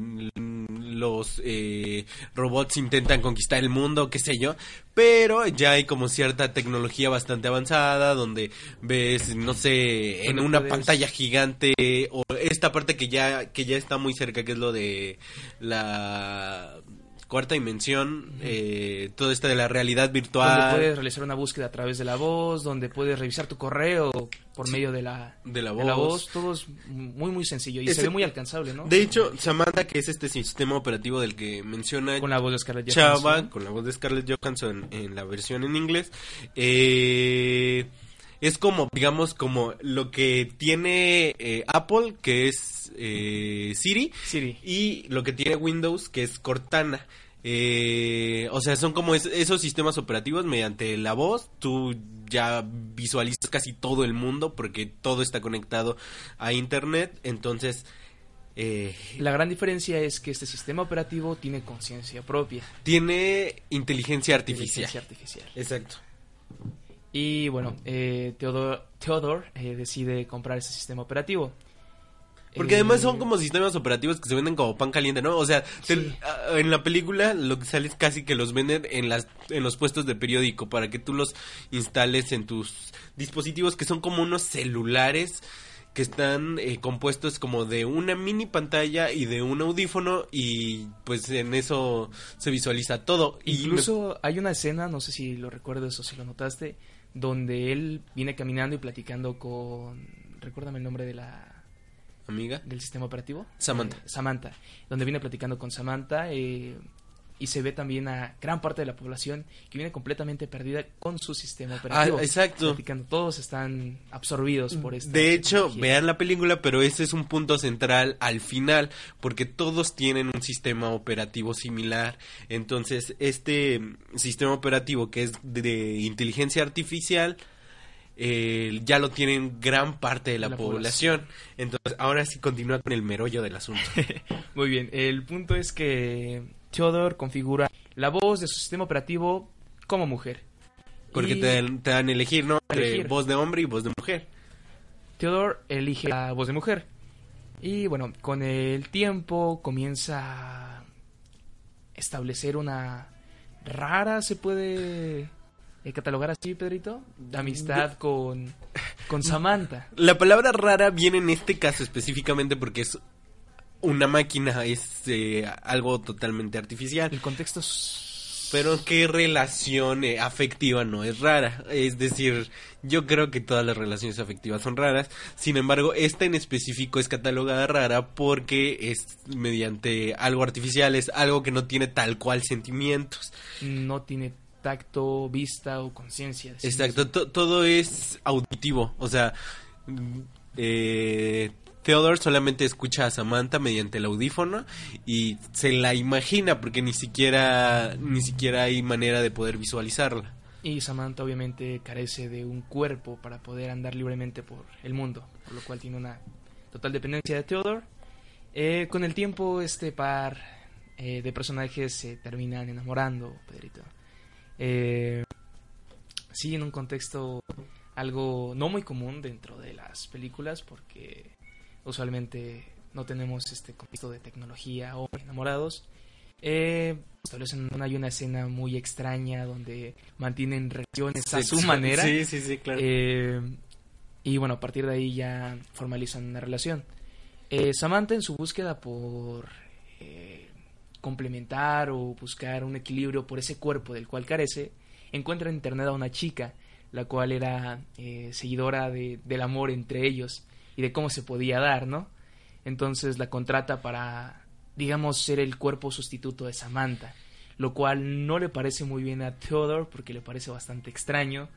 los eh, robots intentan conquistar el mundo, qué sé yo, pero ya hay como cierta tecnología bastante avanzada donde ves, no sé, en una pantalla gigante o esta parte que ya que ya está muy cerca que es lo de la cuarta dimensión, eh, todo esto de la realidad Donde virtual, puedes realizar una búsqueda a través de la voz, donde puedes revisar tu correo por medio de la, de la de la voz. Todo es muy, muy sencillo y Ese- se ve muy alcanzable, ¿no? De hecho, Samantha, que es este sistema operativo del que menciona con la voz de Scarlett Johansson. Chava, con la voz de Scarlett Johansson en la versión en inglés, eh, es como, digamos, como lo que tiene eh, Apple, que es eh, Siri, Siri. y lo que tiene Windows, que es Cortana. Eh, o sea, son como es- esos sistemas operativos mediante la voz, tú ya visualizas casi todo el mundo porque todo está conectado a Internet, entonces... eh, La gran diferencia es que este sistema operativo tiene conciencia propia. tiene inteligencia artificial. Inteligencia artificial. Exacto. Y bueno, eh, Theodore, Theodore, eh, decide comprar ese sistema operativo. Porque Eh, además son como sistemas operativos que se venden como pan caliente, ¿no? O sea, Sí. en la película lo que sale es casi que los venden en las en los puestos de periódico para que tú los instales en tus dispositivos que son como unos celulares que están eh, compuestos como de una mini pantalla y de un audífono y pues en eso se visualiza todo. Y me- Incluso hay una escena, no sé si lo recuerdas o si lo notaste, donde él viene caminando y platicando con... Recuérdame el nombre de la amiga, del sistema operativo. Samantha. Eh, Samantha, donde viene platicando con Samantha eh, y se ve también a gran parte de la población que viene completamente perdida con su sistema operativo. Ah, exacto. Todos están absorbidos por esta De hecho, vean la película, pero ese es un punto central al final, porque todos tienen un sistema operativo similar. Entonces, este sistema operativo que es de inteligencia artificial, eh, ya lo tienen gran parte de la, La población. Entonces, ahora sí continúa con el merollo del asunto. Muy bien, el punto es que Theodore configura la voz de su sistema operativo como mujer. Porque Y te, dan- te dan a elegir, ¿no? Entre Elegir. voz de hombre y voz de mujer. Theodore elige la voz de mujer. Y bueno, con el tiempo comienza a establecer una rara, se puede eh, catalogar así, Pedrito, amistad con, con Samantha. La palabra rara viene en este caso específicamente porque es una máquina, es eh, algo totalmente artificial. El contexto es... Pero qué relación eh, afectiva no es rara. Es decir, yo creo que todas las relaciones afectivas son raras. Sin embargo, esta en específico es catalogada rara porque es mediante algo artificial, es algo que no tiene tal cual sentimientos. no tiene tacto, vista o conciencia. Exacto, to- todo es auditivo. O sea, mm, eh, Theodore solamente escucha a Samantha mediante el audífono y se la imagina porque ni siquiera ni siquiera hay manera de poder visualizarla. Y Samantha obviamente carece de un cuerpo para poder andar libremente por el mundo, por lo cual tiene una total dependencia de Theodore. Eh, con el tiempo este par eh, de personajes se terminan enamorando, Pedrito. Eh, sí, en un contexto algo no muy común dentro de las películas porque usualmente no tenemos este contexto de tecnología o enamorados. Eh, establecen una, hay una escena muy extraña donde mantienen relaciones a su manera. Sí, sí, sí, claro. Eh, y bueno, a partir de ahí ya formalizan una relación. Eh, Samantha en su búsqueda por eh, complementar o buscar un equilibrio por ese cuerpo del cual carece, encuentra en internet a una chica, la cual era eh, seguidora de- del amor entre ellos y de cómo se podía dar, ¿no? Entonces la contrata para, digamos, ser el cuerpo sustituto de Samantha, lo cual no le parece muy bien a Theodore porque le parece bastante extraño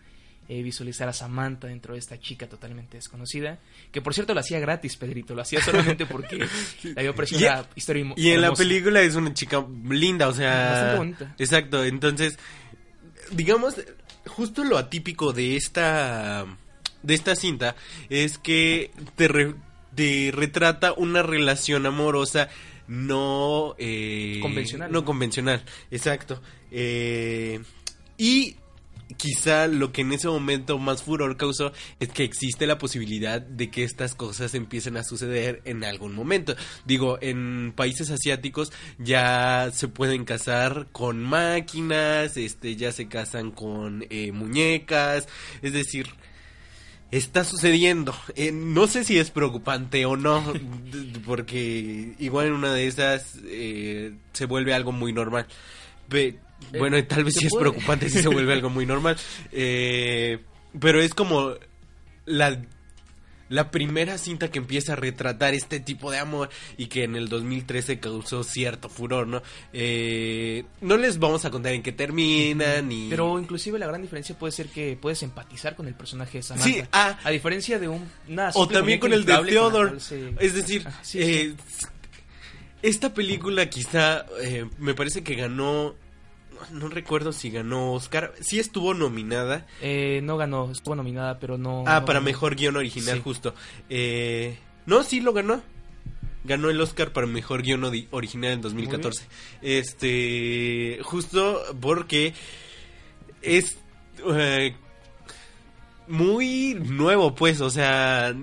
eh, visualizar a Samantha dentro de esta chica totalmente desconocida, que por cierto lo hacía gratis, Pedrito, lo hacía solamente porque le había parecido Y- una historia Y en la hermosa. película es una chica linda, o sea... Bastante bonita. Exacto, entonces, digamos, justo lo atípico de esta, de esta cinta es que te, re- te retrata una relación amorosa no... eh, Convencional, No ¿no? convencional, exacto. Eh, y quizá lo que en ese momento más furor causó es que existe la posibilidad de que estas cosas empiecen a suceder en algún momento. Digo, en países asiáticos ya se pueden casar con máquinas, este, ya se casan con eh, muñecas, es decir, está sucediendo. Eh, no sé si es preocupante o no, porque igual en una de esas eh, se vuelve algo muy normal. Pe- bueno, tal vez sí es preocupante si se vuelve algo muy normal. Eh, pero es como la, la primera cinta que empieza a retratar este tipo de amor y que en el 2013 causó cierto furor, ¿no? Eh, no les vamos a contar en qué termina ni... Pero inclusive la gran diferencia puede ser que puedes empatizar con el personaje de Samantha. Sí, ah. A diferencia de un... una O también con el de Theodore. se- Es decir, sí, eh, esta película quizá eh, me parece que ganó. No recuerdo si ganó Oscar. Sí estuvo nominada. Eh, no ganó, estuvo nominada, pero no... Ah, no para ganó. mejor guion original, Sí. justo. Eh, no, sí lo ganó. Ganó el Oscar para mejor guion original en 2014. Este, justo porque es eh, muy nuevo, pues, o sea,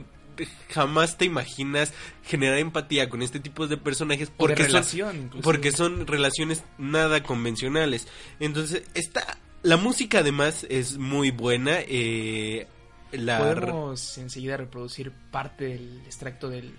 jamás te imaginas generar empatía con este tipo de personajes de porque relación, son inclusive. porque son relaciones nada convencionales. Entonces, está la música además es muy buena. Eh, la Podemos enseguida reproducir parte del extracto del,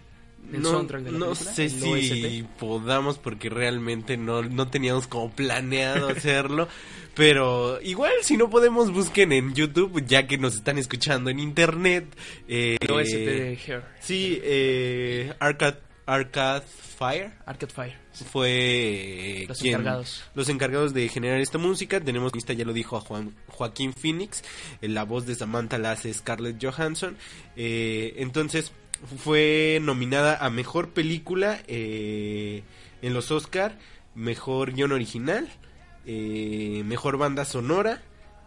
no, soundtrack de la no película, sé si OST. podamos porque realmente no, no teníamos como planeado hacerlo. Pero igual si no podemos busquen en YouTube ya que nos están escuchando en internet. Eh, El OST de Hair, Sí, eh, Arcade, Arcade Fire Arcade Fire. fue eh, Los quien- encargados. los encargados de generar esta música. Tenemos, lista ya lo dijo a Juan, Joaquín Phoenix, eh, la voz de Samantha la hace Scarlett Johansson. Eh, entonces fue nominada a mejor película eh, en los Oscar, mejor guion original, eh, mejor banda sonora.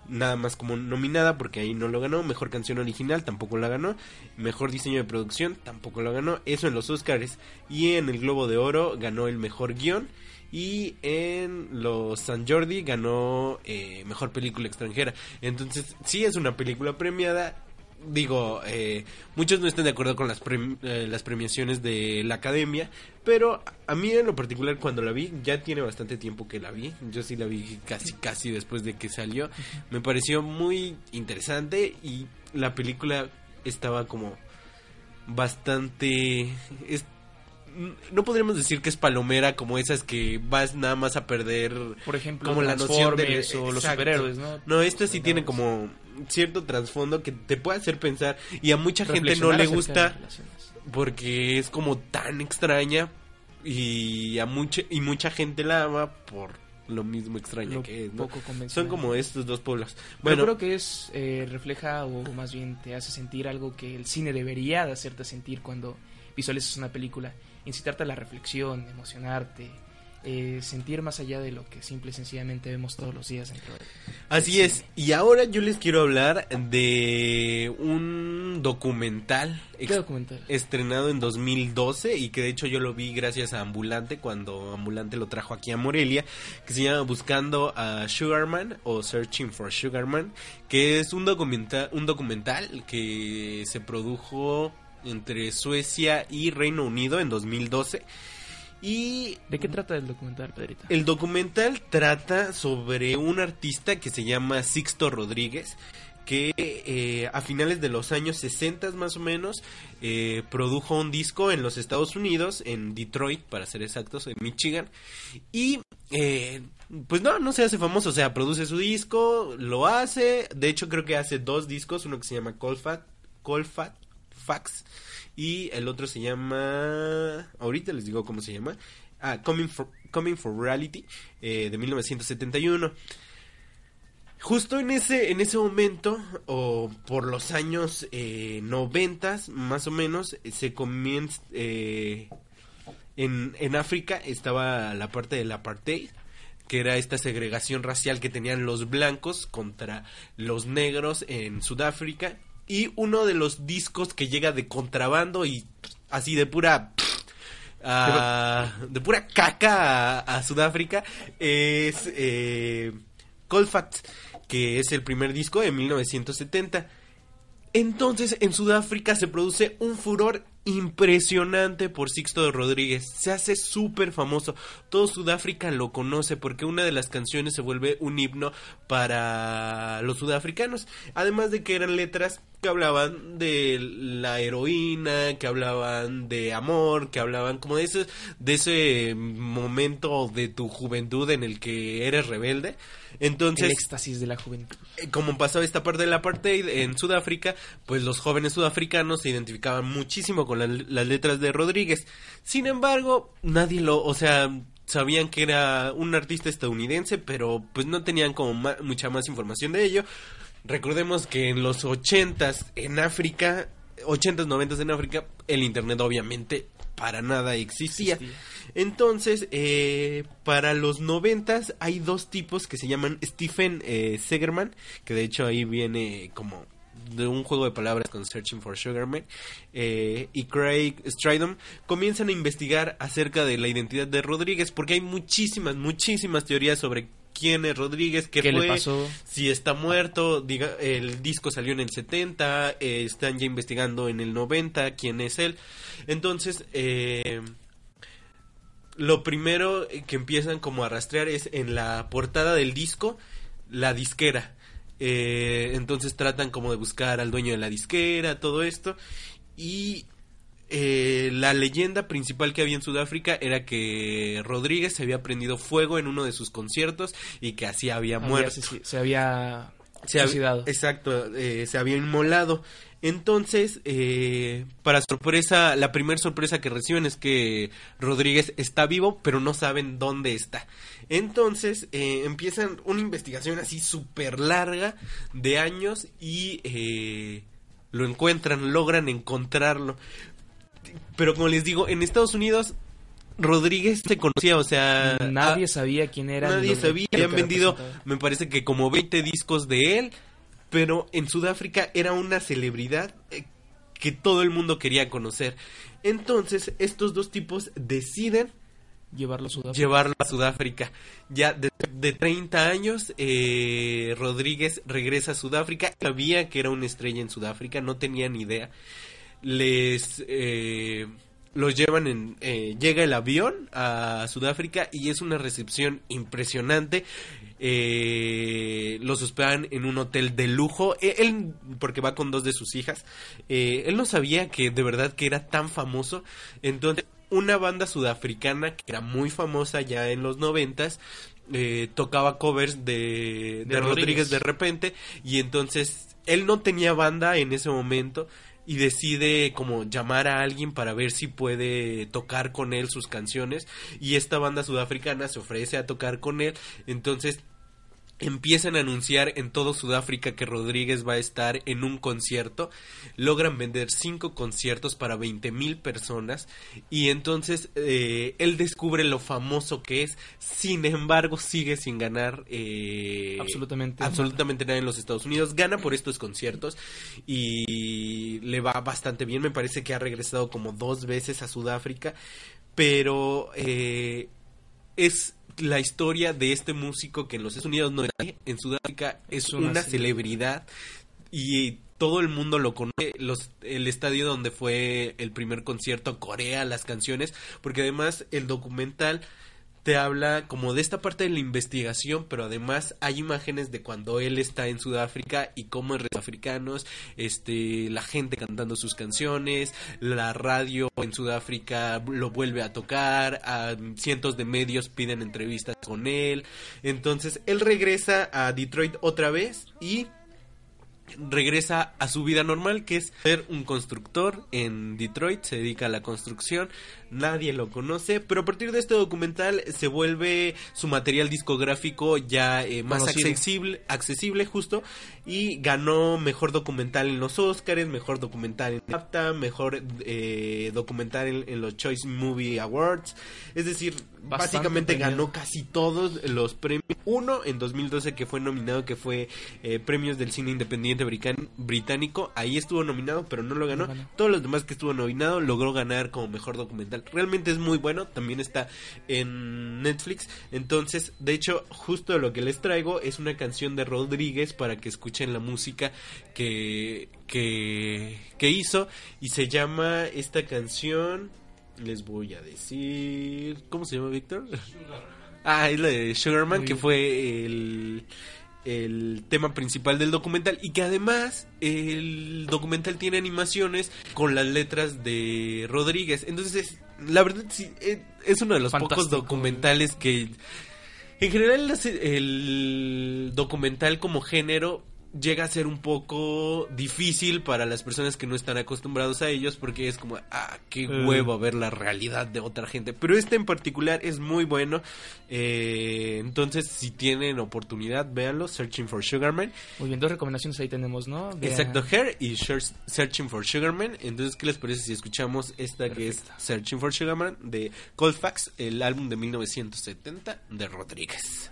Nada más como nominada porque ahí no lo ganó. Mejor canción original tampoco la ganó. Mejor diseño de producción tampoco lo ganó. Eso en los Oscars. Y en el Globo de Oro ganó el mejor guion. Y en los San Jordi ganó eh, mejor película extranjera. Entonces, sí es una película premiada. Digo, eh, muchos no están de acuerdo con las, prem- eh, las premiaciones de la academia. Pero a mí en lo particular cuando la vi, ya tiene bastante tiempo que la vi. Yo sí la vi casi casi después de que salió. Me pareció muy interesante y la película estaba como bastante... es- no podríamos decir que es palomera como esas que vas nada más a perder Por ejemplo, como la noción de o los superhéroes, ¿no? No, esta sí tiene como cierto trasfondo que te puede hacer pensar y a mucha gente no le gusta porque es como tan extraña y a mucha y mucha gente la ama por lo mismo extraña Lo que es, ¿no? poco convencional. Son como estos dos pueblos. Bueno, Bueno, creo que es eh, refleja o más bien te hace sentir algo que el cine debería de hacerte sentir cuando visualizas una película, incitarte a la reflexión, emocionarte, eh, sentir más allá de lo que simple y sencillamente vemos todos los días dentro de así es. Y ahora yo les quiero hablar de un documental ¿Qué documental? estrenado en 2012 y que de hecho yo lo vi gracias a Ambulante cuando Ambulante lo trajo aquí a Morelia, que se llama Buscando a Sugarman o Searching for Sugarman, que es un documental, un documental que se produjo entre Suecia y Reino Unido en 2012 y ¿De qué trata el documental, Pedrito? el documental trata sobre un artista que se llama Sixto Rodríguez, que eh, a finales de los años 60 más o menos eh, produjo un disco en los Estados Unidos, en Detroit para ser exactos, en Michigan, y eh, pues no, no se hace famoso, o sea, produce su disco, lo hace, de hecho creo que hace dos discos, uno que se llama Colfat, Colfat Fax y el otro se llama, ahorita les digo cómo se llama, ah, Coming for, Coming for Reality eh, de 1971. Justo en ese, en ese momento, o por los años eh, noventas, más o menos, eh, se comienza, eh, en, en África estaba la parte del apartheid, que era esta segregación racial que tenían los blancos contra los negros en Sudáfrica, y uno de los discos que llega de contrabando y así de pura... ah, de pura caca a, Sudáfrica es eh, Colfax, que es el primer disco de 1970. Entonces en Sudáfrica se produce un furor impresionante por Sixto Rodríguez. Se hace súper famoso. Todo Sudáfrica lo conoce porque una de las canciones se vuelve un himno para los sudafricanos. Además de que eran letras que hablaban de la heroína, que hablaban de amor, que hablaban como de ese, de ese momento de tu juventud en el que eres rebelde. Entonces, El éxtasis de la juventud. eh, como pasaba esta parte del apartheid en Sudáfrica, pues los jóvenes sudafricanos se identificaban muchísimo con la- las letras de Rodríguez. Sin embargo, nadie lo, o sea, sabían que era un artista estadounidense, pero pues no tenían como ma- mucha más información de ello. Recordemos que en los ochentas en África, ochentas, noventas en África, el internet obviamente para nada existía. Existía. Entonces, eh, para los noventas hay dos tipos que se llaman Stephen eh, Segerman, que de hecho ahí viene como de un juego de palabras con Searching for Sugarman, eh, y Craig Stridham comienzan a investigar acerca de la identidad de Rodríguez, porque hay muchísimas, muchísimas teorías sobre quién es Rodríguez, qué, ¿Qué le fue, pasó? si está muerto, diga, el disco salió en el 70, eh, están ya investigando en el 90 quién es él. Entonces, eh, lo primero que empiezan como a rastrear es en la portada del disco, la disquera. Eh, entonces tratan como de buscar al dueño de la disquera, todo esto. Y eh, la leyenda principal que había en Sudáfrica era que Rodríguez se había prendido fuego en uno de sus conciertos y que así había Había- muerto. se, había Se hab- suicidado. Exacto, eh, se había inmolado. Entonces, eh, para sorpresa, la primera sorpresa que reciben es que Rodríguez está vivo, pero no saben dónde está. Entonces, eh, empiezan una investigación así súper larga de años y eh, lo encuentran, logran encontrarlo. Pero como les digo, en Estados Unidos Rodríguez se conocía, o sea... Nadie ah, sabía quién era. Nadie sabía, habían vendido, me parece que como 20 discos de él, pero en Sudáfrica era una celebridad eh, que todo el mundo quería conocer. Entonces, estos dos tipos deciden Llevarlo a Sudáfrica. llevarlo a Sudáfrica. Ya de, de 30 años, eh, Rodríguez regresa a Sudáfrica. Sabía que era una estrella en Sudáfrica, no tenía ni idea. Les eh, los llevan en. eh, llega el avión a Sudáfrica y es una recepción impresionante. Eh, los hospedan en un hotel de lujo. Eh, Él, porque va con dos de sus hijas, eh, él no sabía que de verdad que era tan famoso. Entonces, una banda sudafricana que era muy famosa ya en los noventas eh, tocaba covers de, de, De Rodríguez. Rodríguez. de repente y entonces él no tenía banda en ese momento y decide como llamar a alguien para ver si puede tocar con él sus canciones y esta banda sudafricana se ofrece a tocar con él. Entonces empiezan a anunciar en todo Sudáfrica que Rodríguez va a estar en un concierto, logran vender cinco conciertos para 20 mil personas. Y entonces eh, él descubre lo famoso que es, sin embargo sigue sin ganar eh, Absolutamente absolutamente nada en los Estados Unidos, gana por estos conciertos y le va bastante bien, me parece que ha regresado como dos veces a Sudáfrica, pero eh, es la historia de este músico que en los Estados Unidos no era nadie, en Sudáfrica es Es una una, celebridad. celebridad y todo el mundo lo conoce, los, el estadio donde fue el primer concierto corea las canciones, porque además el documental te habla como de esta parte de la investigación, pero además hay imágenes de cuando él está en Sudáfrica y cómo es africanos, este, la gente cantando sus canciones, la radio en Sudáfrica lo vuelve a tocar, cientos de medios piden entrevistas con él, entonces él regresa a Detroit otra vez y regresa a su vida normal, que es ser un constructor en Detroit, se dedica a la construcción, nadie lo conoce, pero a partir de este documental se vuelve su material discográfico ya eh, más Conocido. accesible, accesible justo, y ganó mejor documental en los Oscars, mejor documental en BAFTA, mejor eh, documental en, en los Choice Movie Awards, es decir, Bastante básicamente ganó casi todos los premios. Uno en 2012 que fue nominado, que fue eh, Premios del Cine Independiente Británico. Ahí estuvo nominado, pero no lo ganó. No ganó. Todos los demás que estuvo nominado logró ganar como mejor documental. Realmente es muy bueno, también está en Netflix. Entonces, de hecho, justo lo que les traigo es una canción de Rodríguez para que escuchen la música que, que, que hizo y se llama esta canción, les voy a decir, ¿cómo se llama Víctor? Ah, es la de Sugarman, que fue el, el tema principal del documental y que además el documental tiene animaciones con las letras de Rodríguez. Entonces, es- la verdad, sí, eh, es uno de los pocos documentales que... En general, el documental como género llega a ser un poco difícil para las personas que no están acostumbrados a ellos porque es como, ah, qué Eh. huevo ver la realidad de otra gente. Pero este en particular es muy bueno. eh, entonces, si tienen oportunidad, véanlo. Searching for Sugarman. Muy bien, dos recomendaciones ahí tenemos, ¿no? Exacto, Hair y Search- Searching for Sugarman. Entonces, ¿qué les parece si escuchamos esta que es Searching for Sugarman de Colfax, el álbum de 1970 de Rodríguez?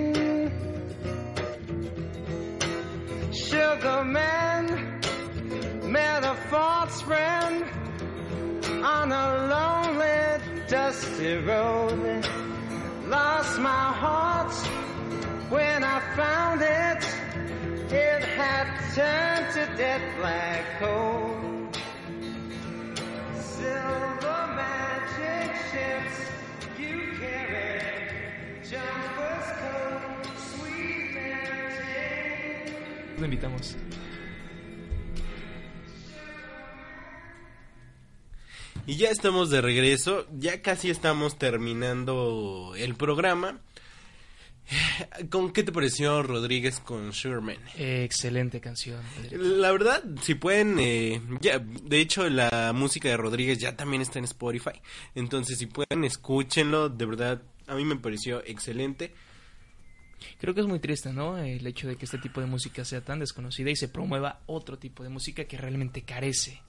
Sugar man met a false friend on a lonely, dusty road. Lost my heart when I found it. It had turned to dead black coal. Silver magic ships you carry, jumpers, coat, sweet Mary Jane. Lo invitamos. Y ya estamos de regreso, ya casi estamos terminando el programa. ¿con qué te pareció Rodríguez con Sugarman? Eh, excelente canción. La verdad, si pueden, eh, ya, de hecho la música de Rodríguez ya también está en Spotify, entonces si pueden escúchenlo, de verdad, a mí me pareció excelente. Creo que es muy triste, ¿no? El hecho de que este tipo de música sea tan desconocida y se promueva otro tipo de música que realmente carece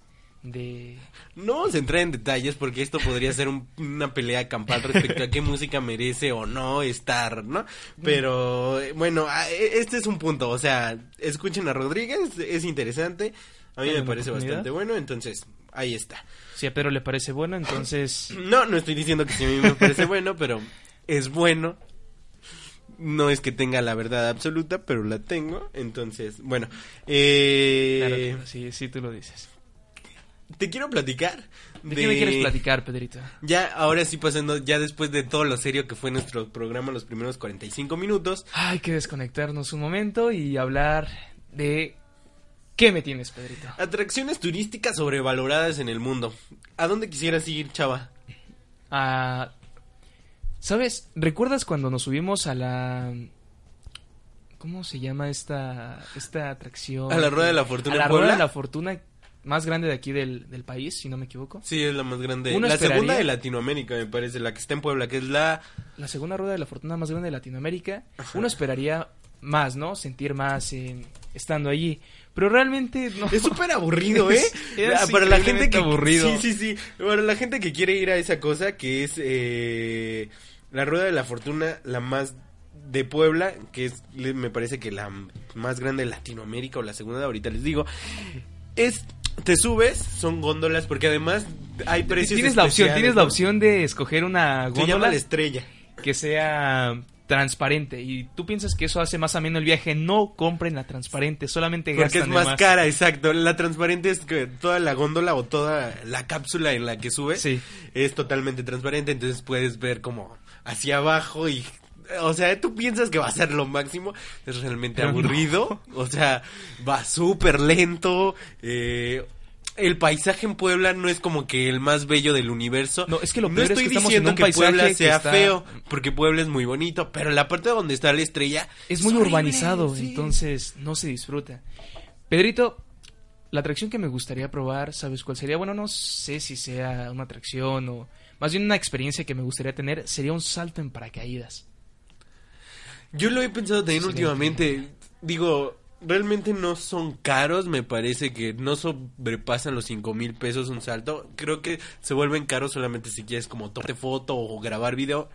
de... No vamos a entrar en detalles porque esto podría ser un- una pelea campal respecto a qué música merece o no estar, ¿no? Pero eh, bueno, e- este es un punto, o sea, escuchen a Rodríguez, es interesante, a mí me parece bastante bueno, entonces ahí está. Si a Pedro le parece bueno, entonces... No, no estoy diciendo que sí a mí me parece bueno, pero es bueno. No es que tenga la verdad absoluta, pero la tengo. Entonces, bueno. Eh, Claro, claro, sí, sí, tú lo dices. Te quiero platicar. ¿De qué me quieres platicar, Pedrito? Ya, ahora sí pasando, ya después de todo lo serio que fue nuestro programa, los primeros 45 minutos. Hay que desconectarnos un momento y hablar de... ¿Qué me tienes, Pedrito? Atracciones turísticas sobrevaloradas en el mundo. ¿A dónde quisieras ir, chava? Ah, ¿Sabes? ¿Recuerdas cuando nos subimos a la... ¿Cómo se llama esta, esta atracción? A la Rueda de la Fortuna A la Rueda de la Fortuna más grande de aquí del, del país, si no me equivoco. Sí, es la más grande. Uno la esperaría- segunda de Latinoamérica, me parece, la que está en Puebla, que es la... La segunda Rueda de la Fortuna más grande de Latinoamérica. Uno esperaría más, ¿no? Sentir más en- estando allí. Pero realmente no. Es súper aburrido, ¿eh? Es- es Ah, para la gente que aburrido. Sí, sí, sí. Para la gente que quiere ir a esa cosa que es eh, la rueda de la fortuna, la más de Puebla, que es me parece que la más grande de Latinoamérica o la segunda, ahorita les digo. Es te subes, son góndolas porque además hay precios Tienes la opción, tienes la opción de escoger una Se llama góndola la estrella. que sea transparente y tú piensas que eso hace más ameno el viaje, no compren la transparente, solamente Porque es gastan de más, cara, exacto. La transparente es que toda la góndola o toda la cápsula en la que subes Sí. es totalmente transparente, entonces puedes ver como hacia abajo y... O sea, tú piensas que va a ser lo máximo, es realmente no. aburrido, o sea, va súper lento, eh, el paisaje en Puebla no es como que el más bello del universo. No, es que lo no es estoy que diciendo un que Puebla que sea está- feo, porque Puebla es muy bonito, pero la parte donde está la estrella Es muy urbanizado, sí. entonces no se disfruta. Pedrito, la atracción que me gustaría probar, ¿sabes cuál sería? Bueno, no sé si sea una atracción o más bien una experiencia que me gustaría tener, sería un salto en paracaídas. Yo lo he pensado también últimamente. Digo, realmente no son caros, me parece que no sobrepasan los cinco mil pesos un salto. Creo que se vuelven caros solamente si quieres como tomarte foto o grabar video.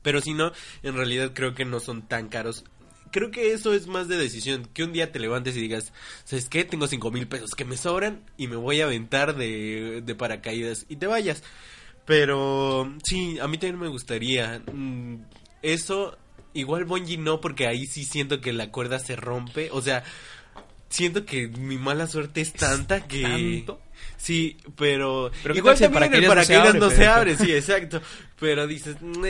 Pero si no, en realidad creo que no son tan caros. Creo que eso es más de decisión. Que un día te levantes y digas, ¿sabes qué? Tengo cinco mil pesos que me sobran y me voy a aventar de, de paracaídas y te vayas. Pero sí, a mí también me gustaría. Mm, Eso, igual Bonji no, porque ahí sí siento que la cuerda se rompe. O sea, siento que mi mala suerte es tanta que... ¿Tanto? Sí, pero... Pero ¿qué igual tal si el también paracaídas no se abre, sí, exacto. Pero dices, "Nah,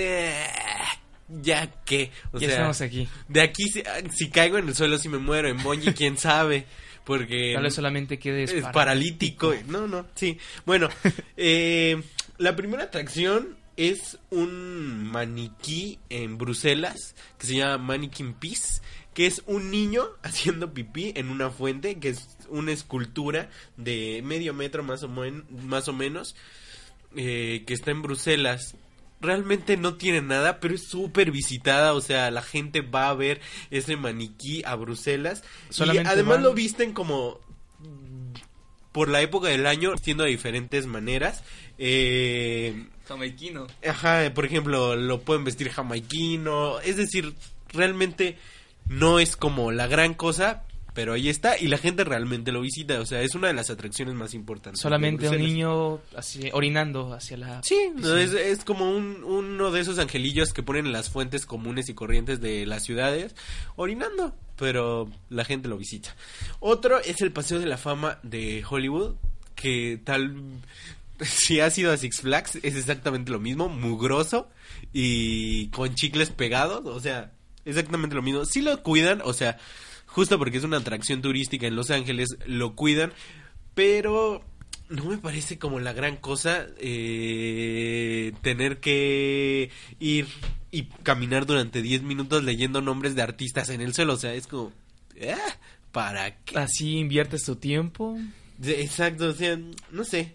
ya que... O ya sea, estamos aquí. de aquí, si, si caigo en el suelo, si me muero. En Bonji, quién sabe. Porque Tal vez solamente quedes es paralítico. No, no, sí. Bueno, eh, la primera atracción es un maniquí en Bruselas que se llama Mannequin Peace, que es un niño haciendo pipí en una fuente, que es una escultura de medio metro más o, men- más o menos, eh, que está en Bruselas. Realmente no tiene nada, pero es súper visitada, o sea, la gente va a ver ese maniquí a Bruselas. Solamente y además van- lo visten como por la época del año, vistiendo de diferentes maneras. Eh, Jamaiquino. ajá, por ejemplo, lo pueden vestir jamaiquino. Es decir, realmente no es como la gran cosa, pero ahí está y la gente realmente lo visita. O sea, es una de las atracciones más importantes. Solamente un niño así, orinando hacia la... Sí, no, es, es como un, uno de esos angelillos que ponen en las fuentes comunes y corrientes de las ciudades, orinando, pero la gente lo visita. Otro es el Paseo de la Fama de Hollywood, que tal... Si has ido a Six Flags, es exactamente lo mismo, mugroso y con chicles pegados, o sea, exactamente lo mismo. Sí lo cuidan, o sea, justo porque es una atracción turística en Los Ángeles, lo cuidan, pero no me parece como la gran cosa eh, tener que ir y caminar durante 10 minutos leyendo nombres de artistas en el suelo. O sea, es como, ¿eh? ¿para qué? Así inviertes tu tiempo. Exacto, o sea, no sé.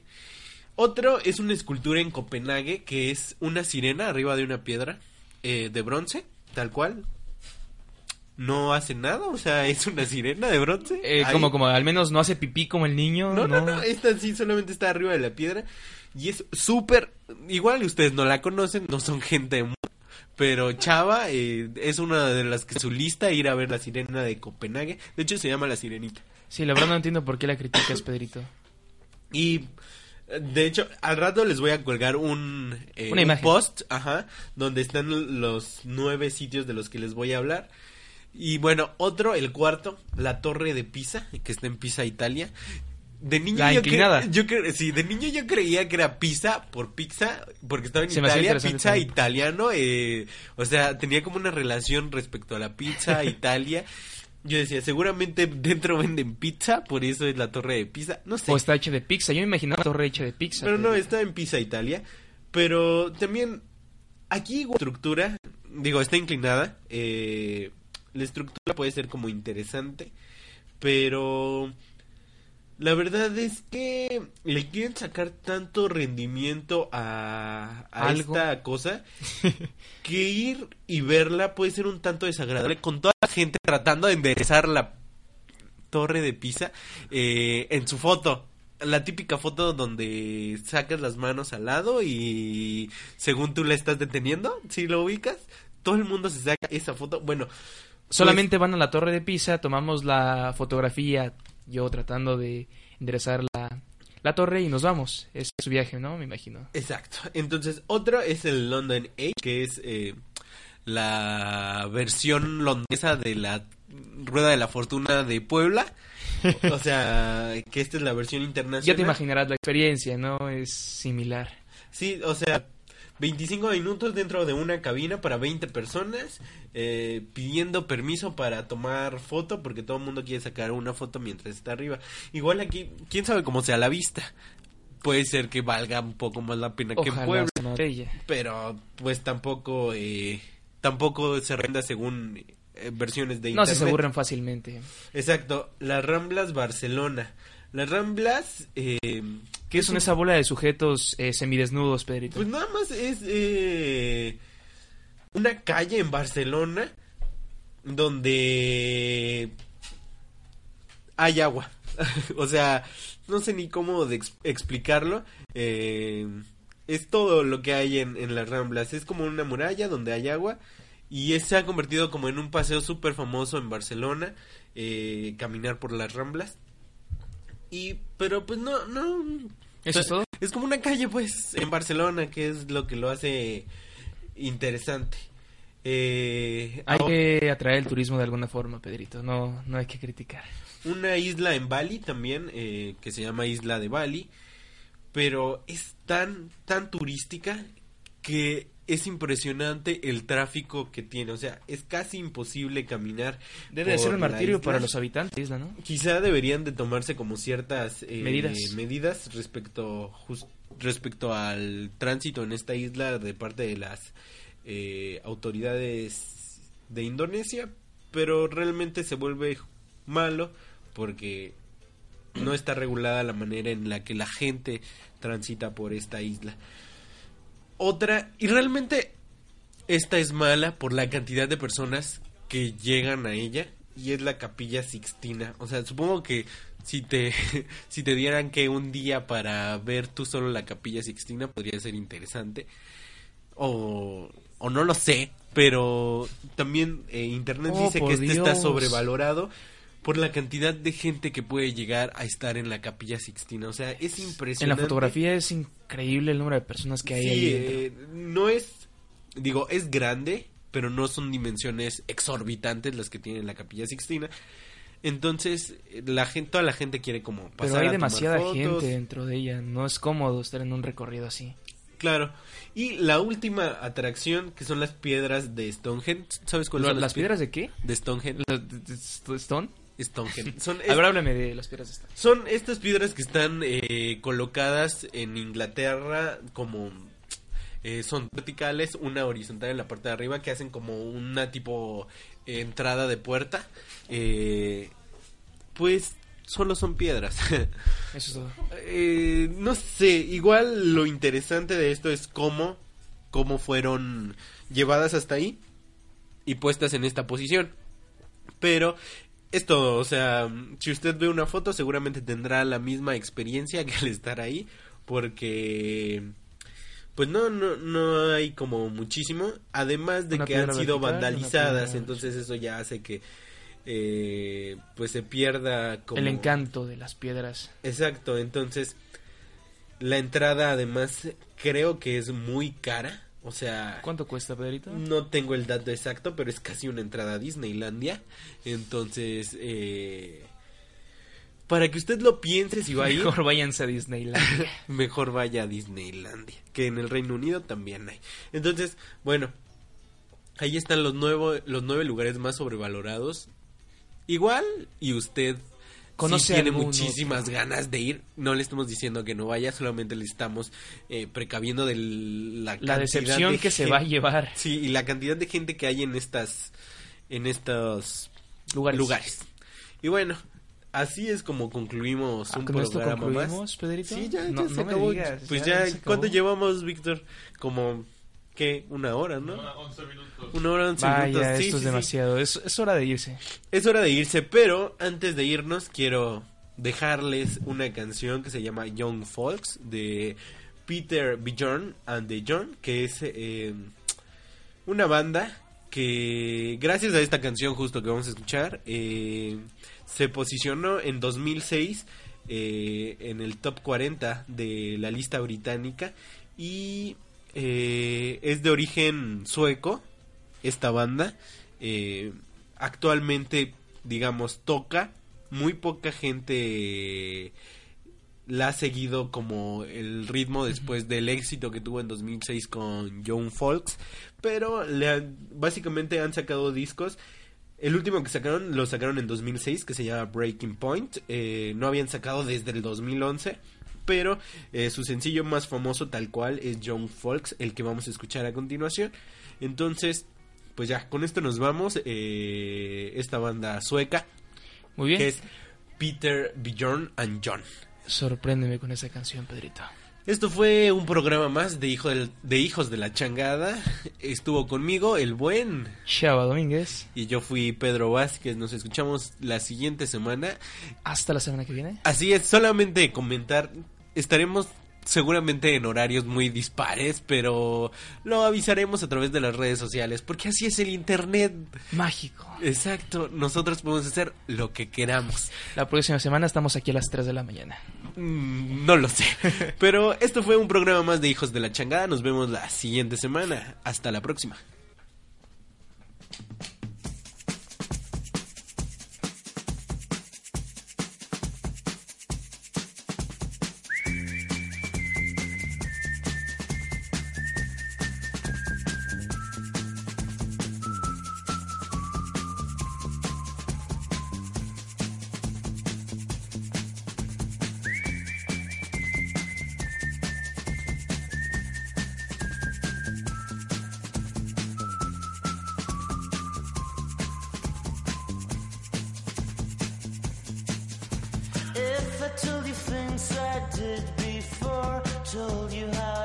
Otro es una escultura en Copenhague que es una sirena arriba de una piedra eh, de bronce, tal cual. No hace nada, o sea, es una sirena de bronce. Eh, como, como al menos no hace pipí como el niño. No, no, no, esta sí solamente está arriba de la piedra. Y es súper. Igual ustedes no la conocen, no son gente mu- Pero Chava eh, es una de las que su lista ir a ver la sirena de Copenhague. De hecho, se llama la sirenita. Sí, la verdad no entiendo por qué la criticas, Pedrito. Y de hecho, al rato les voy a colgar un, eh, Una un post, ajá, donde están los nueve sitios de los que les voy a hablar. Y bueno, otro, el cuarto, la Torre de Pisa, que está en Pisa, Italia. De niño La yo, cre- inclinada. yo cre- sí, de niño yo creía que era pizza por pizza, porque estaba en Se Italia, pizza también. italiano, eh, o sea, tenía como una relación respecto a la pizza Italia. Yo decía, seguramente dentro venden pizza, por eso es la torre de pizza. No sé. O está hecha de pizza. Yo me imaginaba torre hecha de pizza. Pero no, está en Pisa, Italia. Pero también aquí igual, la estructura, digo, está inclinada. eh, la estructura puede ser como interesante, pero la verdad es que le quieren sacar tanto rendimiento a, esta cosa que ir y verla puede ser un tanto desagradable con toda la gente tratando de enderezar la torre de Pisa eh, en su foto. La típica foto donde sacas las manos al lado y según tú la estás deteniendo, si lo ubicas, todo el mundo se saca esa foto. Bueno, Solamente van a la torre de Pisa, tomamos la fotografía, yo tratando de enderezar la, la torre y nos vamos. Es su viaje, ¿no? Me imagino. Exacto. Entonces, otro es el London Age, que es eh, la versión londesa de la Rueda de la Fortuna de Puebla. O o sea, que esta es la versión internacional. Ya te imaginarás la experiencia, ¿no? Es similar. Sí, o sea, 25 minutos dentro de una cabina para 20 personas, eh, pidiendo permiso para tomar foto, porque todo el mundo quiere sacar una foto mientras está arriba. Igual aquí, quién sabe cómo sea la vista. Puede ser que valga un poco más la pena que en Ojalá Puebla, sea una bella. pero pues tampoco, eh, tampoco se renda según eh, versiones de No internet. se se aburren fácilmente. Exacto, las Ramblas Barcelona. Las Ramblas, eh, ¿Qué son un- esa bola de sujetos eh, semidesnudos, Pedrito? Pues nada más es eh, una calle en Barcelona donde hay agua. o sea, no sé ni cómo de ex- explicarlo. Eh, es todo lo que hay en, en las Ramblas. Es como una muralla donde hay agua. Y es- se ha convertido como en un paseo súper famoso en Barcelona. eh, caminar por las Ramblas. Y, pero pues no, no, ¿Eso es todo? es como una calle, pues, en Barcelona, que es lo que lo hace interesante. Eh, Hay ahora, que atraer el turismo de alguna forma, Pedrito. No, no hay que criticar. Una isla en Bali también, eh, que se llama Isla de Bali, pero es tan, tan turística que es impresionante el tráfico que tiene. O sea, es casi imposible caminar. Debe de ser un martirio para los habitantes de la isla, ¿no? Quizá deberían de tomarse como ciertas eh, Medidas. medidas respecto respecto al tránsito en esta isla de parte de las eh, autoridades de Indonesia, pero realmente se vuelve malo porque no está regulada la manera en la que la gente transita por esta isla. Otra, y realmente esta es mala por la cantidad de personas que llegan a ella y es la capilla Sixtina. O sea, supongo que si te si te dieran que un día para ver tú solo la capilla Sixtina podría ser interesante. O o no lo sé, pero también eh, internet Oh, dice que este está sobrevalorado por la cantidad de gente que puede llegar a estar en la capilla Sixtina. O sea, es En impresionante. la fotografía es increíble el número de personas que hay Sí, ahí eh, no es, digo, es grande, pero no son dimensiones exorbitantes las que tiene la Capilla Sixtina. Entonces, eh, la gente, toda la gente quiere como pasar Pero hay a tomar demasiada fotos. gente dentro de ella. No es cómodo estar en un recorrido así. Claro. Y la última atracción, que son las piedras de Stonehenge. ¿Sabes cuáles son ¿Las piedras de qué? de Stonehenge? ¿Las ¿Stone? Stonehenge. Son, A ver, háblame de las piedras de Stone. Son estas piedras que están eh, colocadas en Inglaterra como eh, son verticales, una horizontal en la parte de arriba que hacen como una tipo eh, entrada de puerta. Eh, pues solo son piedras. Eso es todo. Eh, no sé, igual lo interesante de esto es cómo, cómo fueron llevadas hasta ahí y puestas en esta posición. Pero esto, o sea, si usted ve una foto seguramente tendrá la misma experiencia que al estar ahí, porque pues no, no, no hay como muchísimo, además de Una que han sido vandalizadas, piedra- entonces eso ya hace que eh, pues se pierda como El encanto de las piedras. Exacto, entonces la entrada además creo que es muy cara, o sea, ¿Cuánto cuesta, Pedrito? no tengo el dato exacto, pero es casi una entrada a Disneylandia, entonces eh, para que usted lo piense si va a ir, Mejor váyanse a Disneyland. mejor vaya a Disneylandia, que en el Reino Unido también hay. Entonces, bueno, ahí están los, nuevo, los nueve lugares más sobrevalorados. Igual, y usted Conoce si tiene alguno, muchísimas otro. ganas de ir, no le estamos diciendo que no vaya, solamente le estamos eh, precaviendo de la, La cantidad decepción de que se gen- va a llevar. Sí, y la cantidad de gente que hay en estas en estos Lugares. lugares. Y bueno, así es como concluimos Ah, un ¿Con esto programa concluimos, más. Pedrito? Sí, ya, ya No- se no me acabó. digas, pues ya ya, se acabó. ¿cuánto llevamos, Víctor? Como ¿qué? Una hora, ¿no? Una hora, once Vaya, minutos. Sí, esto sí, es sí. demasiado. Es, es hora de irse. Es hora de irse, pero antes de irnos quiero dejarles una canción que se llama Young Folks de Peter Bjorn and the John, que es eh, una banda que gracias a esta canción justo que vamos a escuchar eh, se posicionó en 2006 eh, en el top 40 de la lista británica y eh, es de origen sueco esta banda. Eh, actualmente digamos toca. Muy poca gente la ha seguido como el ritmo después del éxito que tuvo en 2006 con Young Folks, pero le han- básicamente han sacado discos. El último que sacaron lo sacaron en 2006, que se llama Breaking Point. Eh, no habían sacado desde el 2011, pero eh, su sencillo más famoso tal cual es Young Folks, el que vamos a escuchar a continuación. Entonces, pues ya, con esto nos vamos. Eh, esta banda sueca, Muy bien. que es Peter Bjorn and John. Sorpréndeme con esa canción, Pedrito. Esto fue un programa más de, hijo del- de Hijos de la Changada. Estuvo conmigo el buen Chava Domínguez. y yo fui Pedro Vázquez. Nos escuchamos la siguiente semana. Hasta la semana que viene. Así es, solamente comentar, estaremos seguramente en horarios muy dispares, pero lo avisaremos a través de las redes sociales, porque así es el Internet. Mágico. Exacto, nosotros podemos hacer lo que queramos. La próxima semana estamos aquí a las 3 de la mañana. Mm, No lo sé. Pero esto fue un programa más de Hijos de la Changada. Nos vemos la siguiente semana. Hasta la próxima. Did before, told you how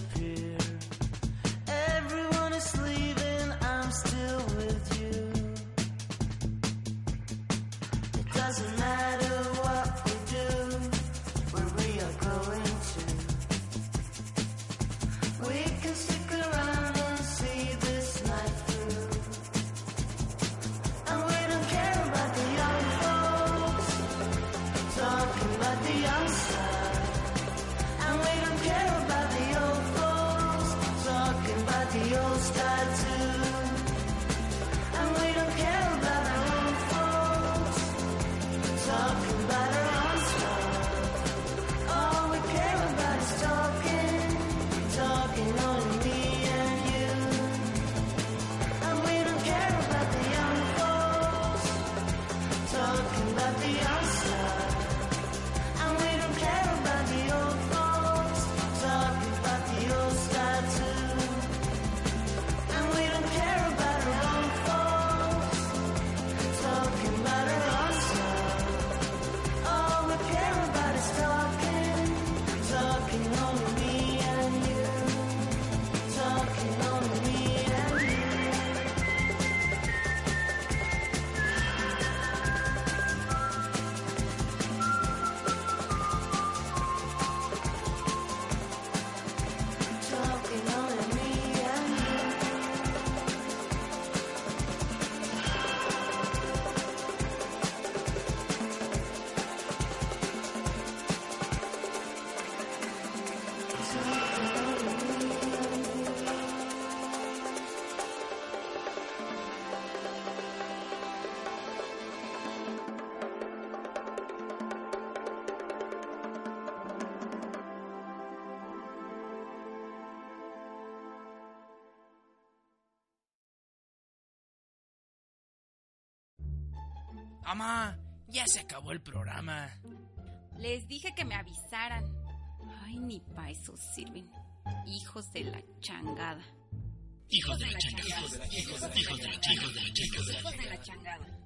disappear. Mamá, ya se acabó el programa. Les dije que me avisaran. Ay, ni pa' eso sirven. Hijos de la changada. Hijos de la changada. Hijos de la changada. Hijos de la changada.